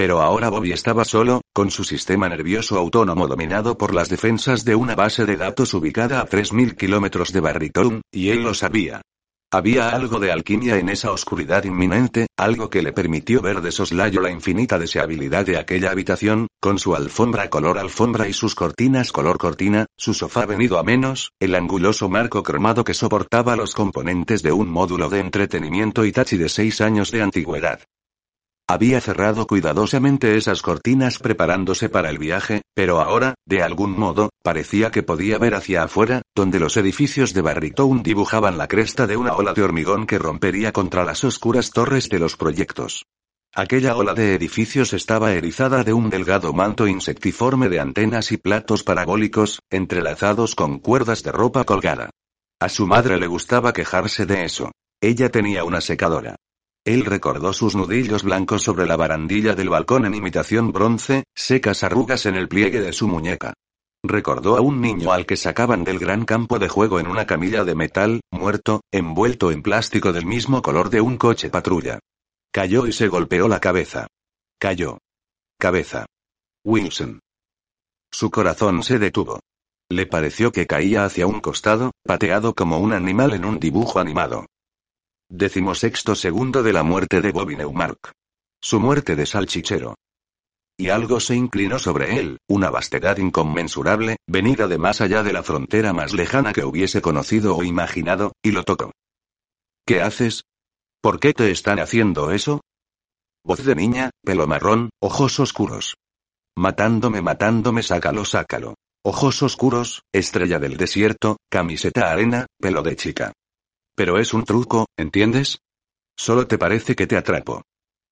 Pero ahora Bobby estaba solo, con su sistema nervioso autónomo dominado por las defensas de una base de datos ubicada a 3.000 kilómetros de Barrytown, y él lo sabía. Había algo de alquimia en esa oscuridad inminente, algo que le permitió ver de soslayo la infinita deseabilidad de aquella habitación, con su alfombra color alfombra y sus cortinas color cortina, su sofá venido a menos, el anguloso marco cromado que soportaba los componentes de un módulo de entretenimiento Itachi de seis años de antigüedad. Había cerrado cuidadosamente esas cortinas preparándose para el viaje, pero ahora, de algún modo, parecía que podía ver hacia afuera, donde los edificios de Barrytown dibujaban la cresta de una ola de hormigón que rompería contra las oscuras torres de los proyectos. Aquella ola de edificios estaba erizada de un delgado manto insectiforme de antenas y platos parabólicos, entrelazados con cuerdas de ropa colgada. A su madre le gustaba quejarse de eso. Ella tenía una secadora. Él recordó sus nudillos blancos sobre la barandilla del balcón en imitación bronce, secas arrugas en el pliegue de su muñeca. Recordó a un niño al que sacaban del gran campo de juego en una camilla de metal, muerto, envuelto en plástico del mismo color de un coche patrulla. Cayó y se golpeó la cabeza. Cayó. Cabeza. Wilson. Su corazón se detuvo. Le pareció que caía hacia un costado, pateado como un animal en un dibujo animado. Decimosexto segundo de la muerte de Bobby Neumark. Su muerte de salchichero. Y algo se inclinó sobre él, una vastedad inconmensurable, venida de más allá de la frontera más lejana que hubiese conocido o imaginado, y lo tocó. ¿Qué haces? ¿Por qué te están haciendo eso? Voz de niña, pelo marrón, ojos oscuros. Matándome, matándome, sácalo, sácalo. Ojos oscuros, estrella del desierto, camiseta arena, pelo de chica. Pero es un truco, ¿entiendes? Solo te parece que te atrapo.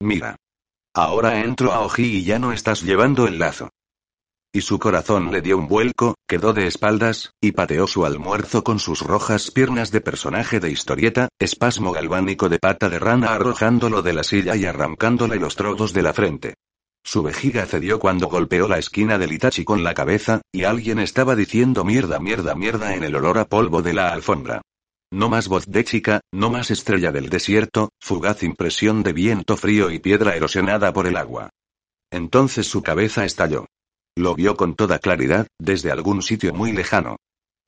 Mira. Ahora entro a Oji y ya no estás llevando el lazo. Y su corazón le dio un vuelco, quedó de espaldas, y pateó su almuerzo con sus rojas piernas de personaje de historieta, espasmo galvánico de pata de rana arrojándolo de la silla y arrancándole los trozos de la frente. Su vejiga cedió cuando golpeó la esquina del Itachi con la cabeza, y alguien estaba diciendo mierda, mierda, mierda en el olor a polvo de la alfombra. No más voz de chica, no más estrella del desierto, fugaz impresión de viento frío y piedra erosionada por el agua. Entonces su cabeza estalló. Lo vio con toda claridad, desde algún sitio muy lejano.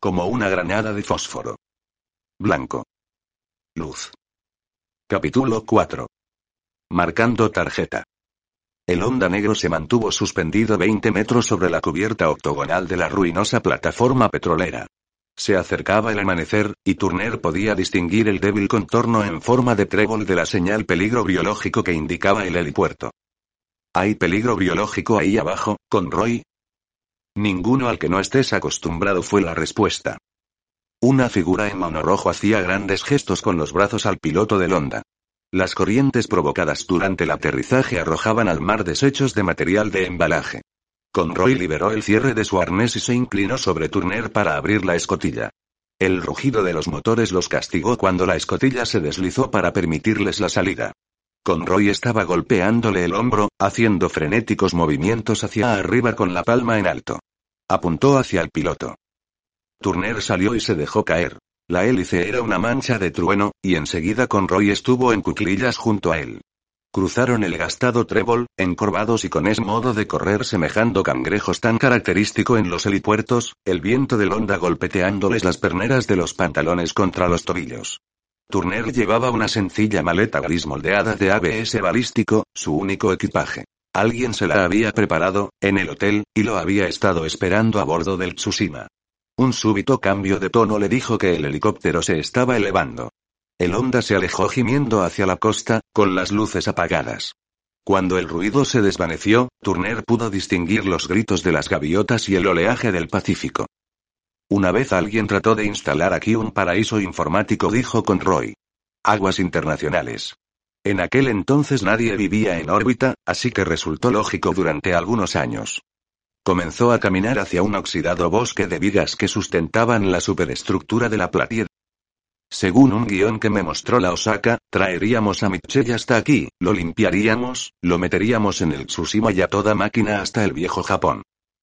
Como una granada de fósforo. Blanco. Luz. Capítulo 4. Marcando tarjeta. El onda negro se mantuvo suspendido 20 metros sobre la cubierta octogonal de la ruinosa plataforma petrolera. Se acercaba el amanecer, y Turner podía distinguir el débil contorno en forma de trébol de la señal peligro biológico que indicaba el helipuerto. ¿Hay peligro biológico ahí abajo, Conroy? Ninguno al que no estés acostumbrado fue la respuesta. Una figura en rojo hacía grandes gestos con los brazos al piloto del Honda. Las corrientes provocadas durante el aterrizaje arrojaban al mar desechos de material de embalaje. Conroy liberó el cierre de su arnés y se inclinó sobre Turner para abrir la escotilla. El rugido de los motores los castigó cuando la escotilla se deslizó para permitirles la salida. Conroy estaba golpeándole el hombro, haciendo frenéticos movimientos hacia arriba con la palma en alto. Apuntó hacia el piloto. Turner salió y se dejó caer. La hélice era una mancha de trueno, y enseguida Conroy estuvo en cuclillas junto a él. Cruzaron el gastado trébol, encorvados y con ese modo de correr semejando cangrejos tan característico en los helipuertos, el viento del onda golpeteándoles las perneras de los pantalones contra los tobillos. Turner llevaba una sencilla maleta gris moldeada de ABS balístico, su único equipaje. Alguien se la había preparado, en el hotel, y lo había estado esperando a bordo del Tsushima. Un súbito cambio de tono le dijo que el helicóptero se estaba elevando. El Honda se alejó gimiendo hacia la costa, con las luces apagadas. Cuando el ruido se desvaneció, Turner pudo distinguir los gritos de las gaviotas y el oleaje del Pacífico. Una vez alguien trató de instalar aquí un paraíso informático, dijo Conroy. Aguas internacionales. En aquel entonces nadie vivía en órbita, así que resultó lógico durante algunos años. Comenzó a caminar hacia un oxidado bosque de vigas que sustentaban la superestructura de la platier. Según un guion que me mostró la Osaka, traeríamos a Mitchell hasta aquí, lo limpiaríamos, lo meteríamos en el Tsushima y a toda máquina hasta el viejo Japón.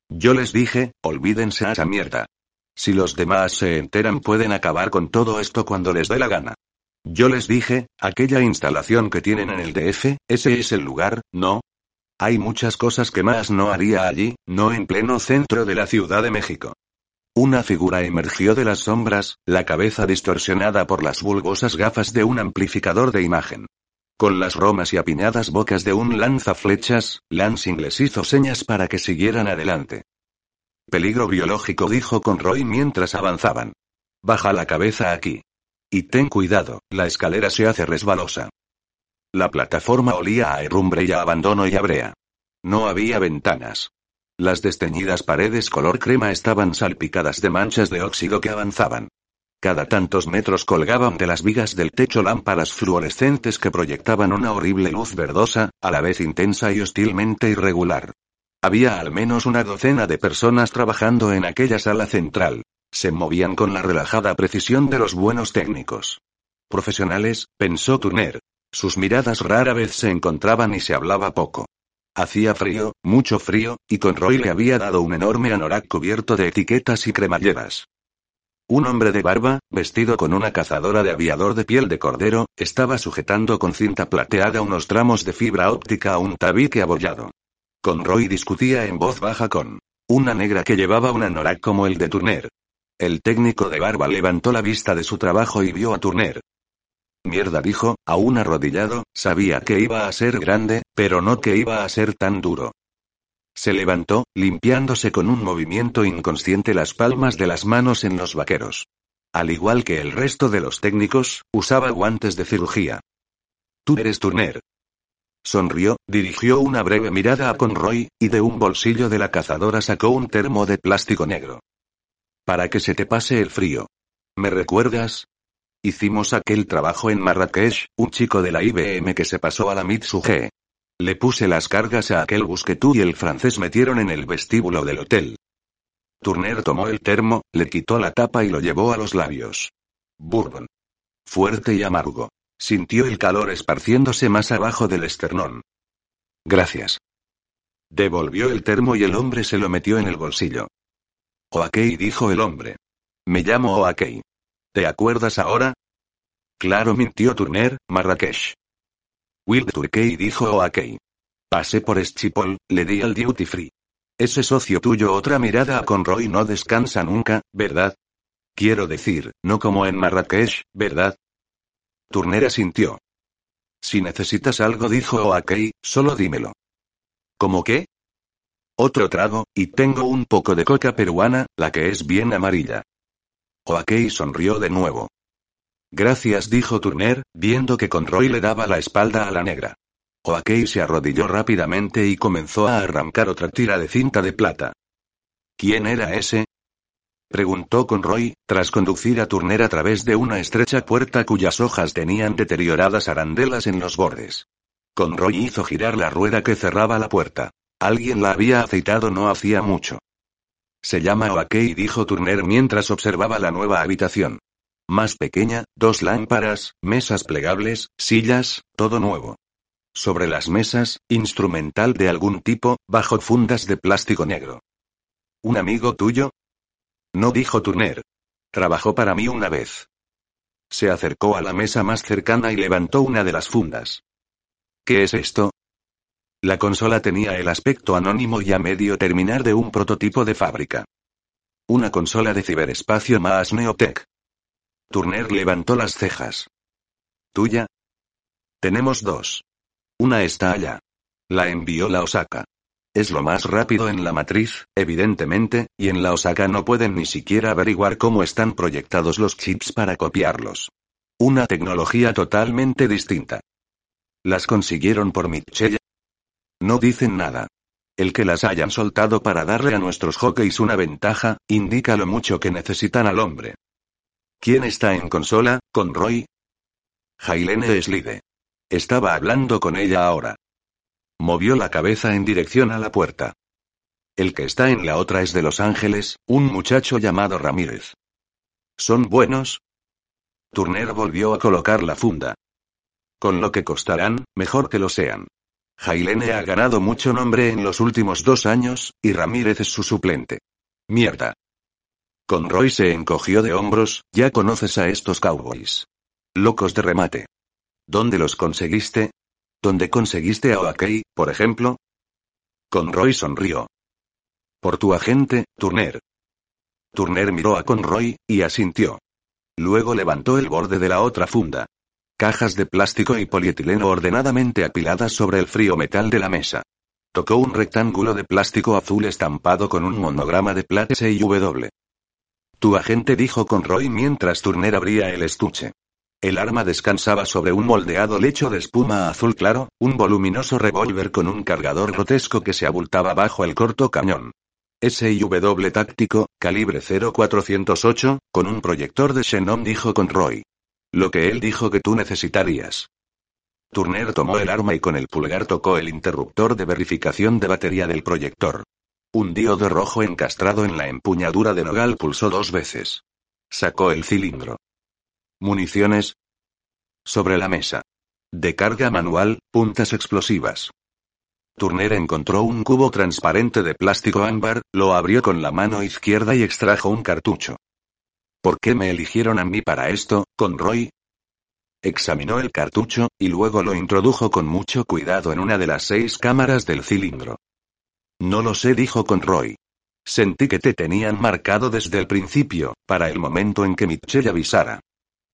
Yo les dije, olvídense a esa mierda. Si los demás se enteran pueden acabar con todo esto cuando les dé la gana. Yo les dije, aquella instalación que tienen en el DF, ese es el lugar, ¿no? Hay muchas cosas que más no haría allí, no en pleno centro de la Ciudad de México. Una figura emergió de las sombras, la cabeza distorsionada por las bulbosas gafas de un amplificador de imagen. Con las romas y apiñadas bocas de un lanzaflechas, Lansing les hizo señas para que siguieran adelante. Peligro biológico, dijo Conroy mientras avanzaban. Baja la cabeza aquí. Y ten cuidado, la escalera se hace resbalosa. La plataforma olía a herrumbre y a abandono y a brea. No había ventanas. Las desteñidas paredes color crema estaban salpicadas de manchas de óxido que avanzaban. Cada tantos metros colgaban de las vigas del techo lámparas fluorescentes que proyectaban una horrible luz verdosa, a la vez intensa y hostilmente irregular. Había al menos una docena de personas trabajando en aquella sala central. Se movían con la relajada precisión de los buenos técnicos. Profesionales, pensó Turner. Sus miradas rara vez se encontraban y se hablaba poco. Hacía frío, mucho frío, y Conroy le había dado un enorme anorak cubierto de etiquetas y cremalleras. Un hombre de barba, vestido con una cazadora de aviador de piel de cordero, estaba sujetando con cinta plateada unos tramos de fibra óptica a un tabique abollado. Conroy discutía en voz baja con una negra que llevaba un anorak como el de Turner. El técnico de barba levantó la vista de su trabajo y vio a Turner. Mierda dijo, aún arrodillado, sabía que iba a ser grande, pero no que iba a ser tan duro. Se levantó, limpiándose con un movimiento inconsciente las palmas de las manos en los vaqueros. Al igual que el resto de los técnicos, usaba guantes de cirugía. Tú eres Turner. Sonrió, dirigió una breve mirada a Conroy, y de un bolsillo de la cazadora sacó un termo de plástico negro. Para que se te pase el frío. ¿Me recuerdas? Hicimos aquel trabajo en Marrakech, un chico de la IBM que se pasó a la Mitsuge. Le puse las cargas a aquel bus que tú y el francés metieron en el vestíbulo del hotel. Turner tomó el termo, le quitó la tapa y lo llevó a los labios. Bourbon. Fuerte y amargo. Sintió el calor esparciéndose más abajo del esternón. Gracias. Devolvió el termo y el hombre se lo metió en el bolsillo. Oakei dijo el hombre. Me llamo Oakei. ¿Te acuerdas ahora? Claro, mintió Turner, Marrakech. Will Turkey dijo Oakei. Pasé por Schipol, le di al duty free. Ese socio tuyo otra mirada a Conroy no descansa nunca, ¿verdad? Quiero decir, no como en Marrakech, ¿verdad? Turner asintió. Si necesitas algo, dijo Oakei, solo dímelo. ¿Cómo qué? Otro trago, y tengo un poco de coca peruana, la que es bien amarilla. Oakei sonrió de nuevo. Gracias, dijo Turner, viendo que Conroy le daba la espalda a la negra. Oakei se arrodilló rápidamente y comenzó a arrancar otra tira de cinta de plata. ¿Quién era ese? Preguntó Conroy, tras conducir a Turner a través de una estrecha puerta cuyas hojas tenían deterioradas arandelas en los bordes. Conroy hizo girar la rueda que cerraba la puerta. Alguien la había aceitado no hacía mucho. Se llama Oakei, dijo Turner mientras observaba la nueva habitación. Más pequeña, dos lámparas, mesas plegables, sillas, todo nuevo. Sobre las mesas, instrumental de algún tipo, bajo fundas de plástico negro. ¿Un amigo tuyo? No dijo Turner. Trabajó para mí una vez. Se acercó a la mesa más cercana y levantó una de las fundas. ¿Qué es esto? La consola tenía el aspecto anónimo y a medio terminar de un prototipo de fábrica. Una consola de ciberespacio más Neotech. Turner levantó las cejas. ¿Tuya? Tenemos dos. Una está allá. La envió la Osaka. Es lo más rápido en la matriz, evidentemente, y en la Osaka no pueden ni siquiera averiguar cómo están proyectados los chips para copiarlos. Una tecnología totalmente distinta. ¿Las consiguieron por Mitchell? No dicen nada. El que las hayan soltado para darle a nuestros hockeys una ventaja, indica lo mucho que necesitan al hombre. ¿Quién está en consola, con Roy? Jailene Slide. Estaba hablando con ella ahora. Movió la cabeza en dirección a la puerta. El que está en la otra es de Los Ángeles, un muchacho llamado Ramírez. ¿Son buenos? Turner volvió a colocar la funda. Con lo que costarán, mejor que lo sean. Jailene ha ganado mucho nombre en los últimos dos años, y Ramírez es su suplente. Mierda. Conroy se encogió de hombros, ya conoces a estos cowboys. Locos de remate. ¿Dónde los conseguiste? ¿Dónde conseguiste a Oakey, por ejemplo? Conroy sonrió. Por tu agente, Turner. Turner miró a Conroy, y asintió. Luego levantó el borde de la otra funda. Cajas de plástico y polietileno ordenadamente apiladas sobre el frío metal de la mesa. Tocó un rectángulo de plástico azul estampado con un monograma de plata y W. Tu agente dijo Conroy mientras Turner abría el estuche. El arma descansaba sobre un moldeado lecho de espuma azul claro, un voluminoso revólver con un cargador grotesco que se abultaba bajo el corto cañón. SIW táctico, calibre 0408, con un proyector de xenón dijo Conroy. Lo que él dijo que tú necesitarías. Turner tomó el arma y con el pulgar tocó el interruptor de verificación de batería del proyector. Un diodo rojo encastrado en la empuñadura de nogal pulsó dos veces. Sacó el cilindro. Municiones. Sobre la mesa. De carga manual, puntas explosivas. Turner encontró un cubo transparente de plástico ámbar, lo abrió con la mano izquierda y extrajo un cartucho. ¿Por qué me eligieron a mí para esto, Conroy? Examinó el cartucho, y luego lo introdujo con mucho cuidado en una de las seis cámaras del cilindro. No lo sé, dijo Conroy. Sentí que te tenían marcado desde el principio, para el momento en que Mitchell avisara.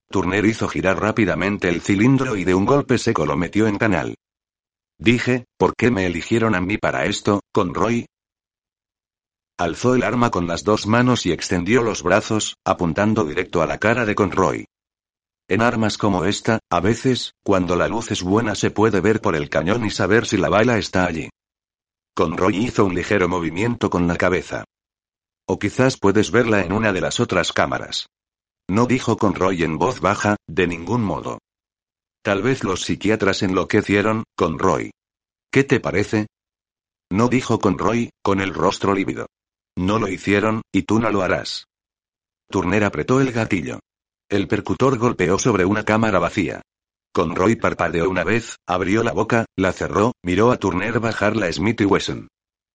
Turner hizo girar rápidamente el cilindro y de un golpe seco lo metió en canal. Dije, ¿por qué me eligieron a mí para esto, Conroy? Alzó el arma con las dos manos y extendió los brazos, apuntando directo a la cara de Conroy. En armas como esta, a veces, cuando la luz es buena se puede ver por el cañón y saber si la bala está allí. Conroy hizo un ligero movimiento con la cabeza. O quizás puedes verla en una de las otras cámaras. No dijo Conroy en voz baja, de ningún modo. Tal vez los psiquiatras enloquecieron, Conroy. ¿Qué te parece? No dijo Conroy, con el rostro lívido. No lo hicieron, y tú no lo harás. Turner apretó el gatillo. El percutor golpeó sobre una cámara vacía. Conroy parpadeó una vez, abrió la boca, la cerró, miró a Turner bajar la Smith y Wesson.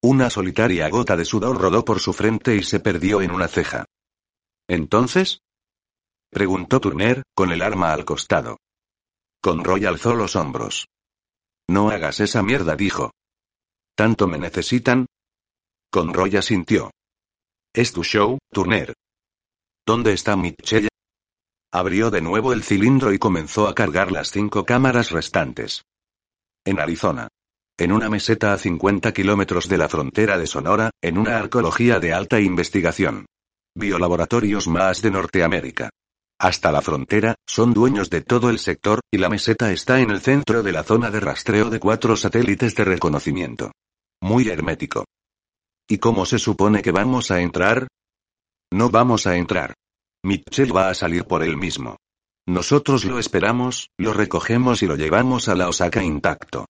Una solitaria gota de sudor rodó por su frente y se perdió en una ceja. ¿Entonces? preguntó Turner, con el arma al costado. Conroy alzó los hombros. No hagas esa mierda, dijo. ¿Tanto me necesitan? Conroy asintió. Es tu show, Turner. ¿Dónde está Mitchell? Abrió de nuevo el cilindro y comenzó a cargar las cinco cámaras restantes. En Arizona. En una meseta a 50 kilómetros de la frontera de Sonora, en una arqueología de alta investigación. Biolaboratorios más de Norteamérica. Hasta la frontera, son dueños de todo el sector, y la meseta está en el centro de la zona de rastreo de cuatro satélites de reconocimiento. Muy hermético. ¿Y cómo se supone que vamos a entrar? No vamos a entrar. Mitchell va a salir por él mismo. Nosotros lo esperamos, lo recogemos y lo llevamos a la Osaka intacto.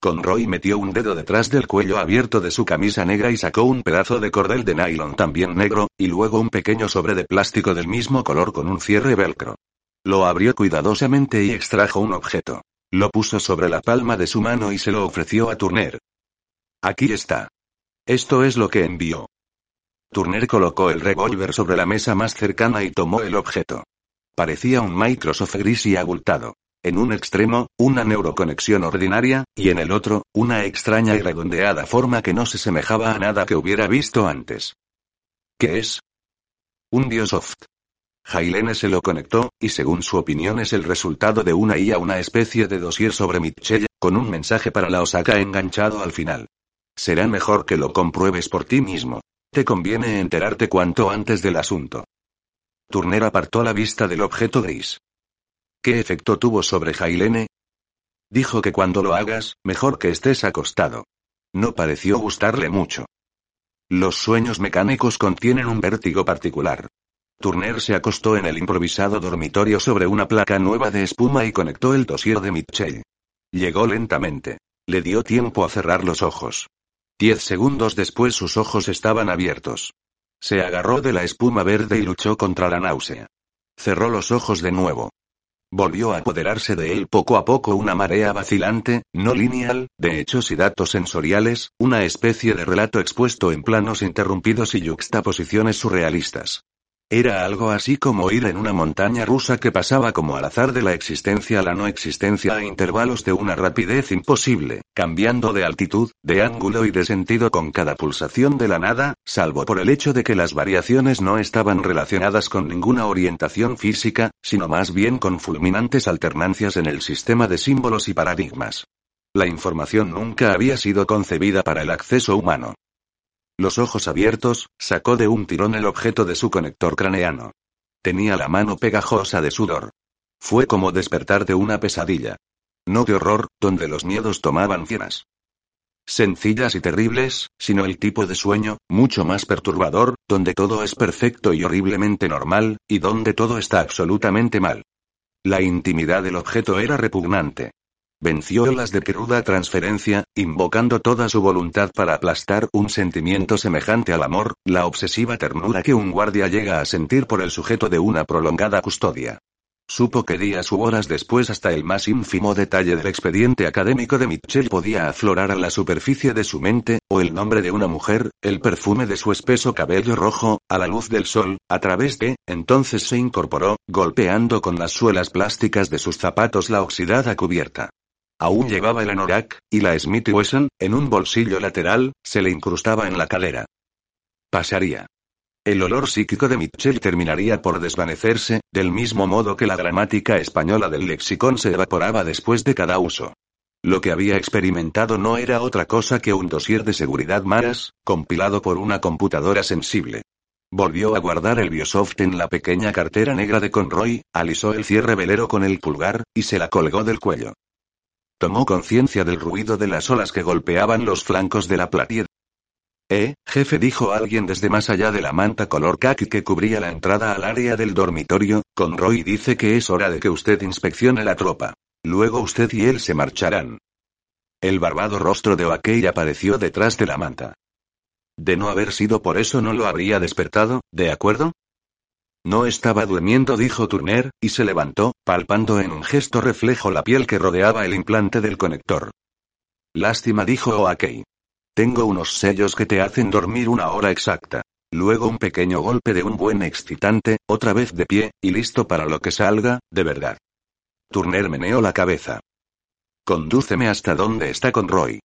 Conroy metió un dedo detrás del cuello abierto de su camisa negra y sacó un pedazo de cordel de nylon también negro, y luego un pequeño sobre de plástico del mismo color con un cierre velcro. Lo abrió cuidadosamente y extrajo un objeto. Lo puso sobre la palma de su mano y se lo ofreció a Turner. Aquí está. Esto es lo que envió. Turner colocó el revólver sobre la mesa más cercana y tomó el objeto. Parecía un Microsoft gris y abultado. En un extremo, una neuroconexión ordinaria, y en el otro, una extraña y redondeada forma que no se semejaba a nada que hubiera visto antes. ¿Qué es? Un Biosoft. Jailene se lo conectó, y según su opinión es el resultado de una IA, una especie de dossier sobre Mitchell, con un mensaje para la Osaka enganchado al final. Será mejor que lo compruebes por ti mismo. Te conviene enterarte cuanto antes del asunto. Turner apartó la vista del objeto gris. ¿Qué efecto tuvo sobre Jailene? Dijo que cuando lo hagas, mejor que estés acostado. No pareció gustarle mucho. Los sueños mecánicos contienen un vértigo particular. Turner se acostó en el improvisado dormitorio sobre una placa nueva de espuma y conectó el dossier de Mitchell. Llegó lentamente. Le dio tiempo a cerrar los ojos. Diez segundos después sus ojos estaban abiertos. Se agarró de la espuma verde y luchó contra la náusea. Cerró los ojos de nuevo. Volvió a apoderarse de él poco a poco una marea vacilante, no lineal, de hechos y datos sensoriales, una especie de relato expuesto en planos interrumpidos y yuxtaposiciones surrealistas. Era algo así como ir en una montaña rusa que pasaba como al azar de la existencia a la no existencia a intervalos de una rapidez imposible, cambiando de altitud, de ángulo y de sentido con cada pulsación de la nada, salvo por el hecho de que las variaciones no estaban relacionadas con ninguna orientación física, sino más bien con fulminantes alternancias en el sistema de símbolos y paradigmas. La información nunca había sido concebida para el acceso humano. Los ojos abiertos, sacó de un tirón el objeto de su conector craneano. Tenía la mano pegajosa de sudor. Fue como despertar de una pesadilla. No de horror, donde los miedos tomaban cienas. Sencillas y terribles, sino el tipo de sueño, mucho más perturbador, donde todo es perfecto y horriblemente normal, y donde todo está absolutamente mal. La intimidad del objeto era repugnante. Venció las de cruda transferencia, invocando toda su voluntad para aplastar un sentimiento semejante al amor, la obsesiva ternura que un guardia llega a sentir por el sujeto de una prolongada custodia. Supo que días u horas después hasta el más ínfimo detalle del expediente académico de Mitchell podía aflorar a la superficie de su mente, o el nombre de una mujer, el perfume de su espeso cabello rojo, a la luz del sol, a través de, entonces se incorporó, golpeando con las suelas plásticas de sus zapatos la oxidada cubierta. Aún llevaba el anorak, y la Smith Wesson, en un bolsillo lateral, se le incrustaba en la cadera. Pasaría. El olor psíquico de Mitchell terminaría por desvanecerse, del mismo modo que la gramática española del lexicón se evaporaba después de cada uso. Lo que había experimentado no era otra cosa que un dossier de seguridad maras, compilado por una computadora sensible. Volvió a guardar el Biosoft en la pequeña cartera negra de Conroy, alisó el cierre velero con el pulgar, y se la colgó del cuello. Tomó conciencia del ruido de las olas que golpeaban los flancos de la platier. Eh, jefe, dijo alguien desde más allá de la manta color khaki que cubría la entrada al área del dormitorio, Conroy dice que es hora de que usted inspeccione la tropa. Luego usted y él se marcharán. El barbado rostro de Oakey apareció detrás de la manta. De no haber sido por eso no lo habría despertado, ¿de acuerdo? No estaba durmiendo, dijo Turner, y se levantó, palpando en un gesto reflejo la piel que rodeaba el implante del conector. Lástima, dijo Oakey. Tengo unos sellos que te hacen dormir una hora exacta. Luego un pequeño golpe de un buen excitante, otra vez de pie, y listo para lo que salga, de verdad. Turner meneó la cabeza. Condúceme hasta donde está Conroy.